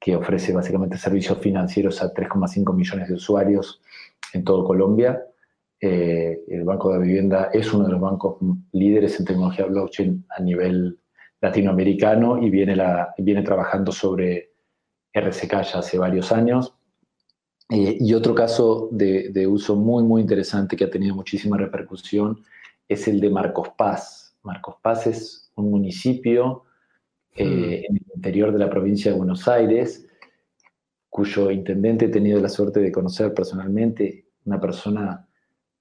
que ofrece básicamente servicios financieros a 3,5 millones de usuarios en todo Colombia. Eh, el Banco de Vivienda es uno de los bancos líderes en tecnología blockchain a nivel latinoamericano y viene, la, viene trabajando sobre RCK ya hace varios años. Eh, y otro caso de, uso muy, muy interesante que ha tenido muchísima repercusión es el de Marcos Paz. Marcos Paz es un municipio eh, mm. en el interior de la provincia de Buenos Aires, cuyo intendente he tenido la suerte de conocer personalmente, una persona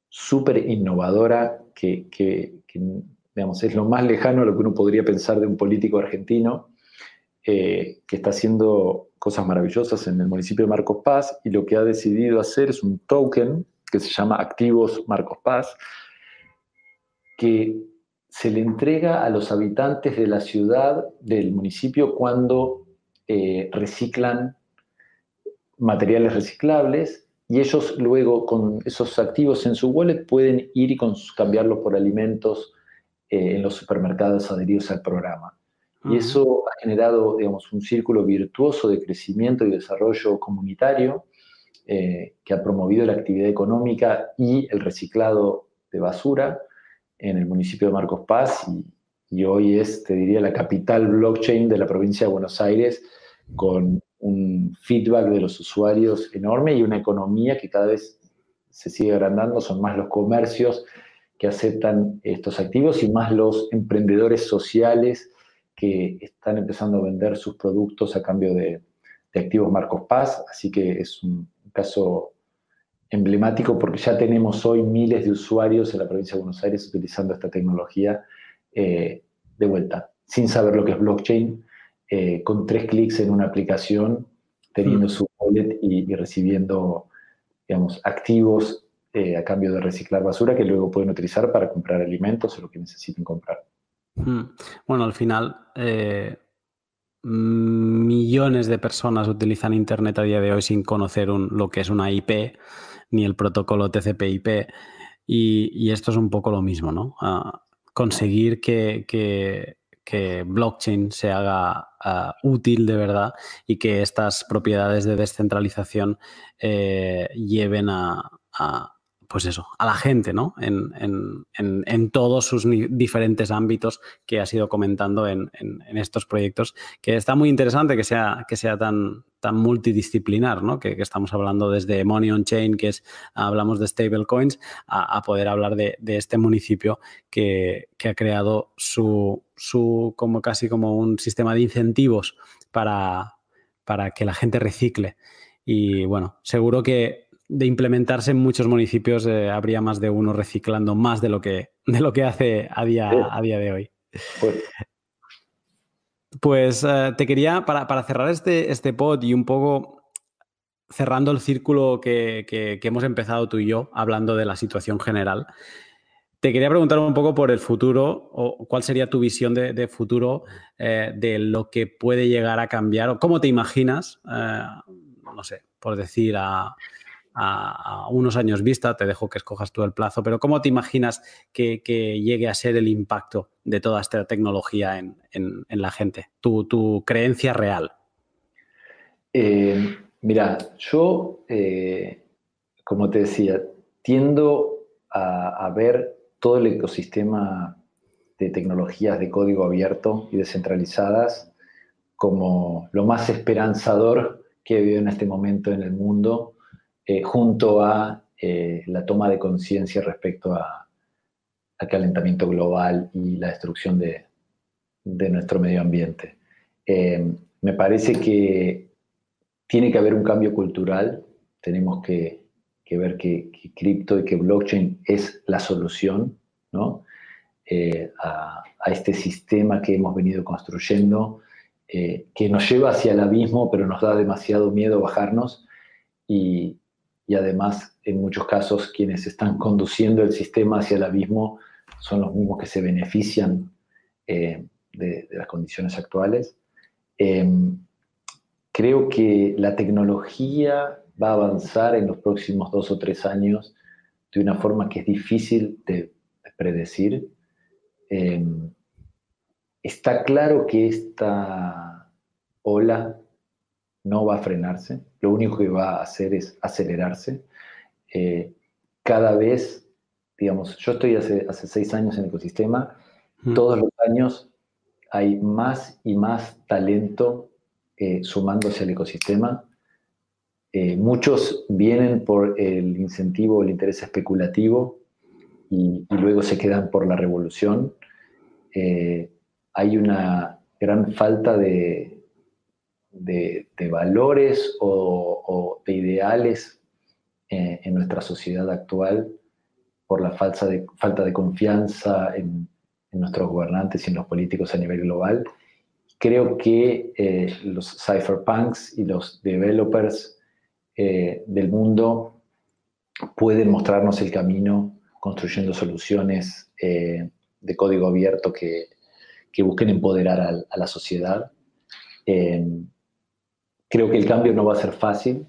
súper innovadora que, digamos, es lo más lejano a lo que uno podría pensar de un político argentino, eh, que está haciendo cosas maravillosas en el municipio de Marcos Paz y lo que ha decidido hacer es un token que se llama Activos Marcos Paz, que se le entrega a los habitantes de la ciudad, del municipio, cuando eh, reciclan materiales reciclables y ellos luego con esos activos en su wallet pueden ir y cambiarlos por alimentos eh, en los supermercados adheridos al programa. Y eso ha generado, digamos, un círculo virtuoso de crecimiento y desarrollo comunitario eh, que ha promovido la actividad económica y el reciclado de basura en el municipio de Marcos Paz y, hoy es, te diría, la capital blockchain de la provincia de Buenos Aires con un feedback de los usuarios enorme y una economía que cada vez se sigue agrandando, son más los comercios que aceptan estos activos y más los emprendedores sociales que están empezando a vender sus productos a cambio de, activos Marcos Paz, así que es un caso emblemático porque ya tenemos hoy miles de usuarios en la provincia de Buenos Aires utilizando esta tecnología eh, de vuelta, sin saber lo que es blockchain, eh, con tres clics en una aplicación, teniendo mm. su wallet y, recibiendo, digamos, activos eh, a cambio de reciclar basura que luego pueden utilizar para comprar alimentos o lo que necesiten comprar. Mm. Bueno, al final, millones de personas utilizan Internet a día de hoy sin conocer lo que es una IP ni el protocolo TCP/IP. Y, esto es un poco lo mismo, ¿no? Ah, conseguir que, blockchain se haga ah, útil de verdad y que estas propiedades de descentralización eh, lleven a, pues eso, a la gente, ¿no? En, todos sus diferentes ámbitos que has ido comentando en, estos proyectos, que está muy interesante que sea, que sea tan, tan multidisciplinar, ¿no? Que, estamos hablando desde Money on Chain, que es, hablamos de stablecoins, a, a poder hablar de, este municipio que, ha creado su, su, como casi como un sistema de incentivos para, para que la gente recicle. Y bueno, seguro que de implementarse en muchos municipios eh, habría más de uno reciclando más de lo que, de lo que hace a día, a día de hoy. Pues, pues eh, te quería, para, cerrar este, este pod y un poco cerrando el círculo que, hemos empezado tú y yo, hablando de la situación general, te quería preguntar un poco por el futuro o cuál sería tu visión de, futuro eh, de lo que puede llegar a cambiar o cómo te imaginas, no sé, por decir a a, unos años vista, te dejo que escojas tú el plazo, pero ¿cómo te imaginas que, llegue a ser el impacto de toda esta tecnología en, la gente? Tu, creencia real. Eh, mira, yo, eh, como te decía, tiendo a, ver todo el ecosistema de tecnologías de código abierto y descentralizadas como lo más esperanzador que he vivido en este momento en el mundo eh, junto a eh, la toma de conciencia respecto al calentamiento global y la destrucción de, nuestro medio ambiente. Eh, me parece que tiene que haber un cambio cultural, tenemos que, ver que, cripto y que blockchain es la solución a, este sistema que hemos venido construyendo, que nos lleva hacia el abismo, pero nos da demasiado miedo bajarnos. Y, y además en muchos casos quienes están conduciendo el sistema hacia el abismo son los mismos que se benefician eh, de, las condiciones actuales. Em, creo que la tecnología va a avanzar en los próximos dos o tres años de una forma que es difícil de, predecir. Em, está claro que esta ola no va a frenarse, lo único que va a hacer es acelerarse. Eh, cada vez, digamos, yo estoy hace, hace seis años en el ecosistema, todos los años hay más y más talento eh, sumándose al ecosistema. Eh, muchos vienen por el incentivo, el interés especulativo y, y luego se quedan por la revolución. hay una gran falta de, de, valores o, de ideales eh, en nuestra sociedad actual por la falta de, falta de confianza en, nuestros gobernantes y en los políticos a nivel global. Creo que eh, los cypherpunks y los developers eh, del mundo pueden mostrarnos el camino construyendo soluciones de código abierto que, busquen empoderar a, la sociedad. Creo que el cambio no va a ser fácil.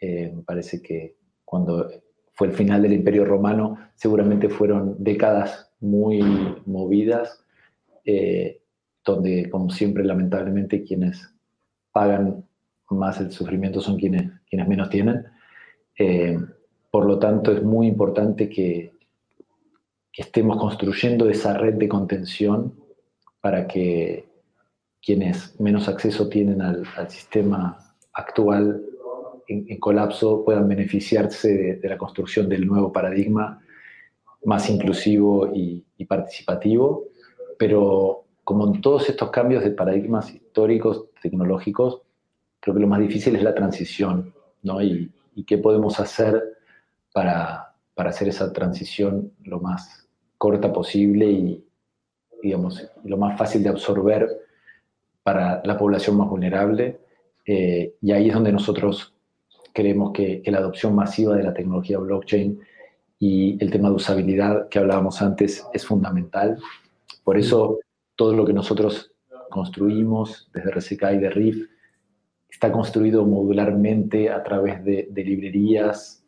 Eh, me parece que cuando fue el final del Imperio Romano, seguramente fueron décadas muy movidas, eh, donde, como siempre, lamentablemente, quienes pagan más el sufrimiento son quienes, menos tienen. Eh, por lo tanto, es muy importante que estemos construyendo esa red de contención para que quienes menos acceso tienen al, sistema actual en, colapso puedan beneficiarse de, la construcción del nuevo paradigma más inclusivo y, participativo, pero como en todos estos cambios de paradigmas históricos, tecnológicos, creo que lo más difícil es la transición, ¿no? Y, qué podemos hacer para, para hacer esa transición lo más corta posible y, digamos, lo más fácil de absorber para la población más vulnerable. Eh, y ahí es donde nosotros creemos que, la adopción masiva de la tecnología blockchain y el tema de usabilidad que hablábamos antes es fundamental. Por eso todo lo que nosotros construimos desde RCK y de RIF está construido modularmente a través de, librerías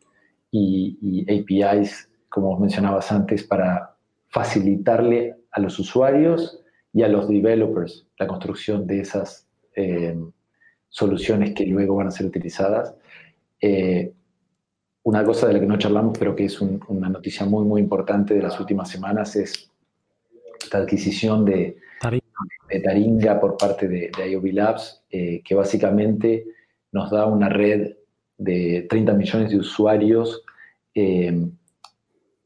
y, y, APIs, como mencionabas antes, para facilitarle a los usuarios y a los developers la construcción de esas eh, soluciones que luego van a ser utilizadas. Eh, una cosa de la que no charlamos, pero que es una noticia muy, muy importante de las últimas semanas, es la adquisición de, de Taringa por parte de, de IOB Labs, eh, que básicamente nos da una red de 30 millones de usuarios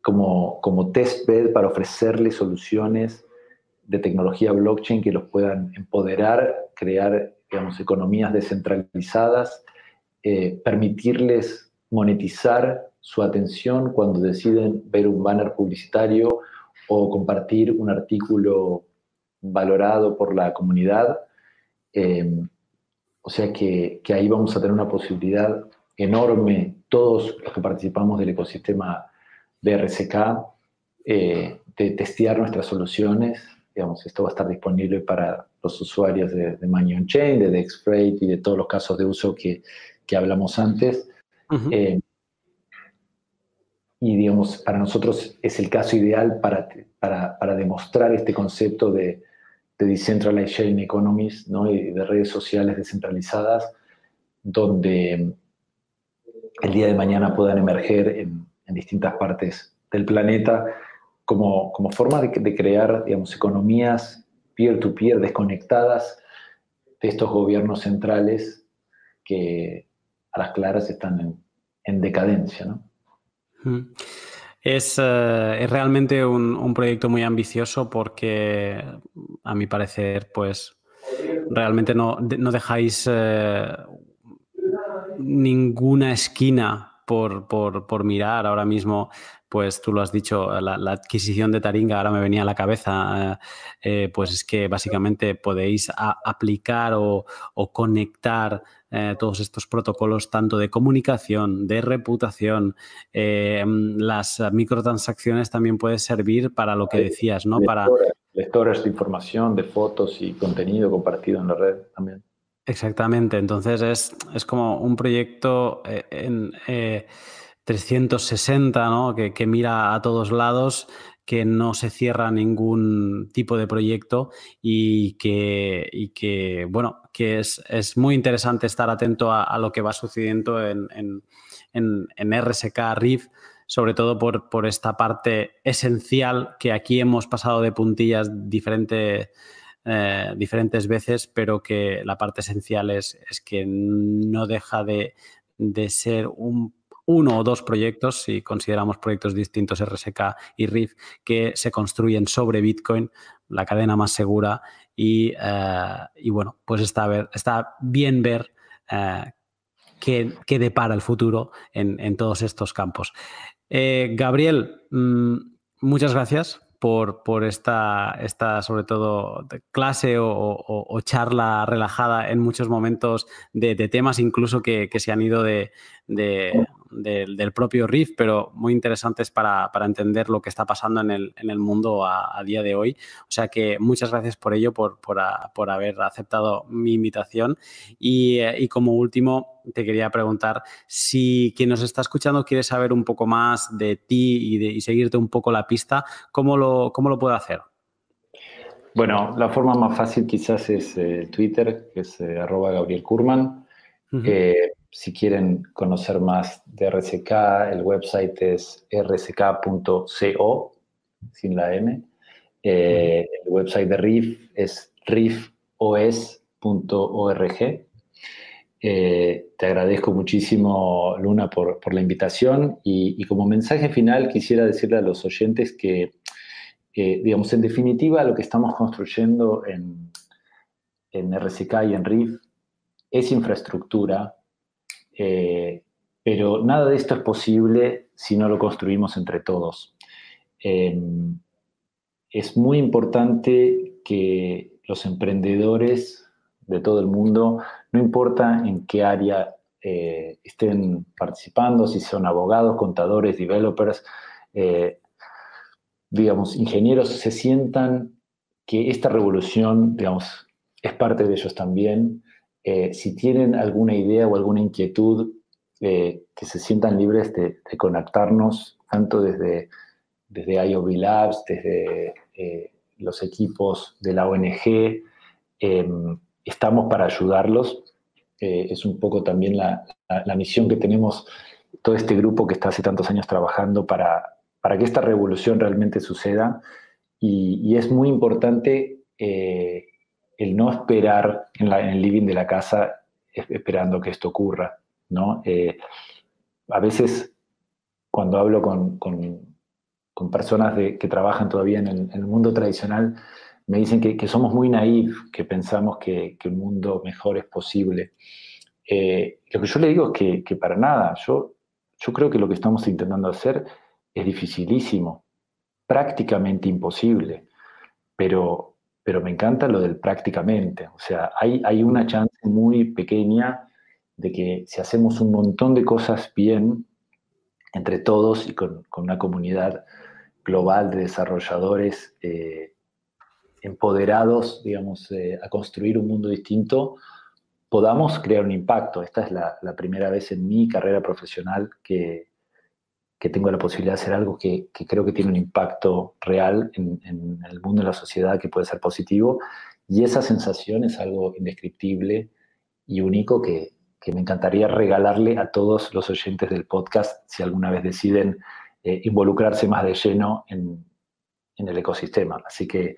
como, como testbed para ofrecerle soluciones de tecnología blockchain que los puedan empoderar, crear, digamos, economías descentralizadas, eh, permitirles monetizar su atención cuando deciden ver un banner publicitario o compartir un artículo valorado por la comunidad. Eh, o sea que, que, ahí vamos a tener una posibilidad enorme, todos los que participamos del ecosistema de RSK, eh, de testear nuestras soluciones. Digamos, esto va a estar disponible para los usuarios de, de Chain, de DexFreight y de todos los casos de uso que, que hablamos antes. Eh, y digamos, para nosotros es el caso ideal para, para, para demostrar este concepto de, de decentralized sharing economies ¿no? y de redes sociales descentralizadas, donde el día de mañana puedan emerger en, en distintas partes del planeta como, como forma de, crear, digamos, economías peer-to-peer desconectadas de estos gobiernos centrales que a las claras están en, en decadencia, ¿no? Es, uh, es, realmente un, proyecto muy ambicioso porque, a mi parecer, pues realmente no, no dejáis uh, ninguna esquina por, por, por, mirar ahora mismo, pues tú lo has dicho, la, la adquisición de Taringa ahora me venía a la cabeza, eh, pues es que básicamente podéis a, aplicar o, o conectar eh, todos estos protocolos tanto de comunicación, de reputación, eh, las microtransacciones también puede servir para lo que decías, ¿no? Para lectores de información, de fotos y contenido compartido en la red también. Exactamente, entonces es, es como un proyecto eh, en eh, 360, ¿no? Que, que, mira a todos lados, que no se cierra ningún tipo de proyecto y que, y que bueno, que es, es, muy interesante estar atento a, a lo que va sucediendo en, en, en, en RSK RIF, sobre todo por, por, esta parte esencial que aquí hemos pasado de puntillas diferentes eh, diferentes veces, pero que la parte esencial es, es que no deja de, de ser un, uno o dos proyectos, si consideramos proyectos distintos RSK y RIF, que se construyen sobre Bitcoin, la cadena más segura, y, eh, y bueno, pues está, ver, está bien ver eh, qué, qué, depara el futuro en, en todos estos campos. Gabriel, mmm, muchas gracias por, esta, esta, sobre todo, clase o, charla relajada en muchos momentos de, temas incluso que, se han ido de, del propio RIF, pero muy interesantes para, para, entender lo que está pasando en el, en el mundo a, a, día de hoy. O sea que muchas gracias por ello, por, por, a, por haber aceptado mi invitación. Y, eh, y como último, te quería preguntar si quien nos está escuchando quiere saber un poco más de ti y, de, y seguirte un poco la pista, ¿cómo lo, cómo lo puede hacer? Bueno, la forma más fácil quizás es eh, Twitter, que es eh, arroba Gabriel Kurman. Uh -huh. eh, si quieren conocer más de RSK, el website es rsk.co, sin la M. Eh, el website de RIF es rifos.org. Eh, te agradezco muchísimo, Luna, por, por la invitación y, y, como mensaje final quisiera decirle a los oyentes que, eh, digamos, en definitiva, lo que estamos construyendo en, en RCK y en RIF es infraestructura, eh, pero nada de esto es posible si no lo construimos entre todos. Em, es muy importante que los emprendedores de todo el mundo, no importa en qué área eh, estén participando, si son abogados, contadores, developers, eh, digamos, ingenieros, se sientan que esta revolución, digamos, es parte de ellos también. Eh, si tienen alguna idea o alguna inquietud, que se sientan libres de, de conectarnos, tanto desde, desde IOB Labs, desde los equipos de la ONG, em, estamos para ayudarlos. Eh, es un poco también la, misión que tenemos todo este grupo que está hace tantos años trabajando para, para que esta revolución realmente suceda. Y, es muy importante eh, el no esperar en, el living de la casa esperando que esto ocurra. ¿no? Eh, a veces, cuando hablo con con personas que trabajan todavía en el, mundo tradicional, me dicen que, somos muy naif, que pensamos que, que, un mundo mejor es posible. Eh, lo que yo le digo es que, para nada, yo, yo creo que lo que estamos intentando hacer es dificilísimo, prácticamente imposible, pero, pero me encanta lo del prácticamente. O sea, hay, hay una chance muy pequeña de que si hacemos un montón de cosas bien, entre todos y con, con una comunidad global de desarrolladores eh, empoderados, digamos, eh, a construir un mundo distinto, podamos crear un impacto. Esta es la, primera vez en mi carrera profesional que, tengo la posibilidad de hacer algo que, creo que tiene un impacto real en, el mundo de la sociedad que puede ser positivo. Y esa sensación es algo indescriptible y único que, que me encantaría regalarle a todos los oyentes del podcast si alguna vez deciden eh, involucrarse más de lleno en, el ecosistema. Así que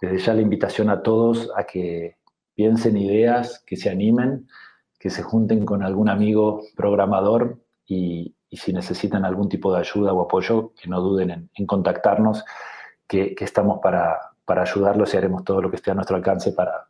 desde ya la invitación a todos a que piensen ideas, que se animen, que se junten con algún amigo programador y, si necesitan algún tipo de ayuda o apoyo, que no duden en, contactarnos, que, estamos para, ayudarlos y haremos todo lo que esté a nuestro alcance para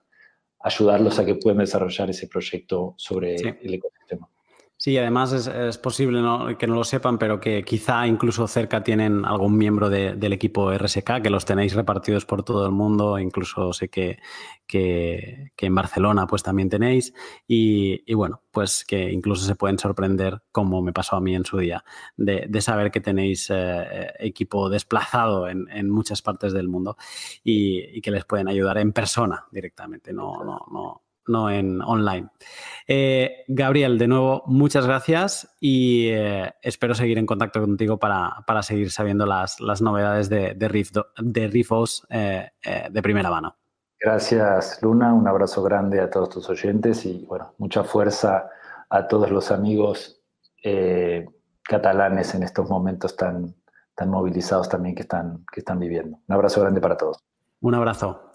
ayudarlos a que puedan desarrollar ese proyecto sobre el ecosistema. Sí, además es, posible que no lo sepan, pero que quizá incluso cerca tienen algún miembro del equipo RSK, que los tenéis repartidos por todo el mundo, incluso sé que, que, en Barcelona pues también tenéis, y, bueno, pues que incluso se pueden sorprender, como me pasó a mí en su día, de, saber que tenéis eh, equipo desplazado en, muchas partes del mundo y, y, que les pueden ayudar en persona directamente, no, no, no no en online. Eh, Gabriel, de nuevo, muchas gracias y eh, espero seguir en contacto contigo para, seguir sabiendo las, novedades de, de, Rifos eh, de primera mano. Gracias, Luna. Un abrazo grande a todos tus oyentes y, bueno, mucha fuerza a todos los amigos catalanes en estos momentos tan, tan movilizados también que están, que están viviendo. Un abrazo grande para todos. Un abrazo.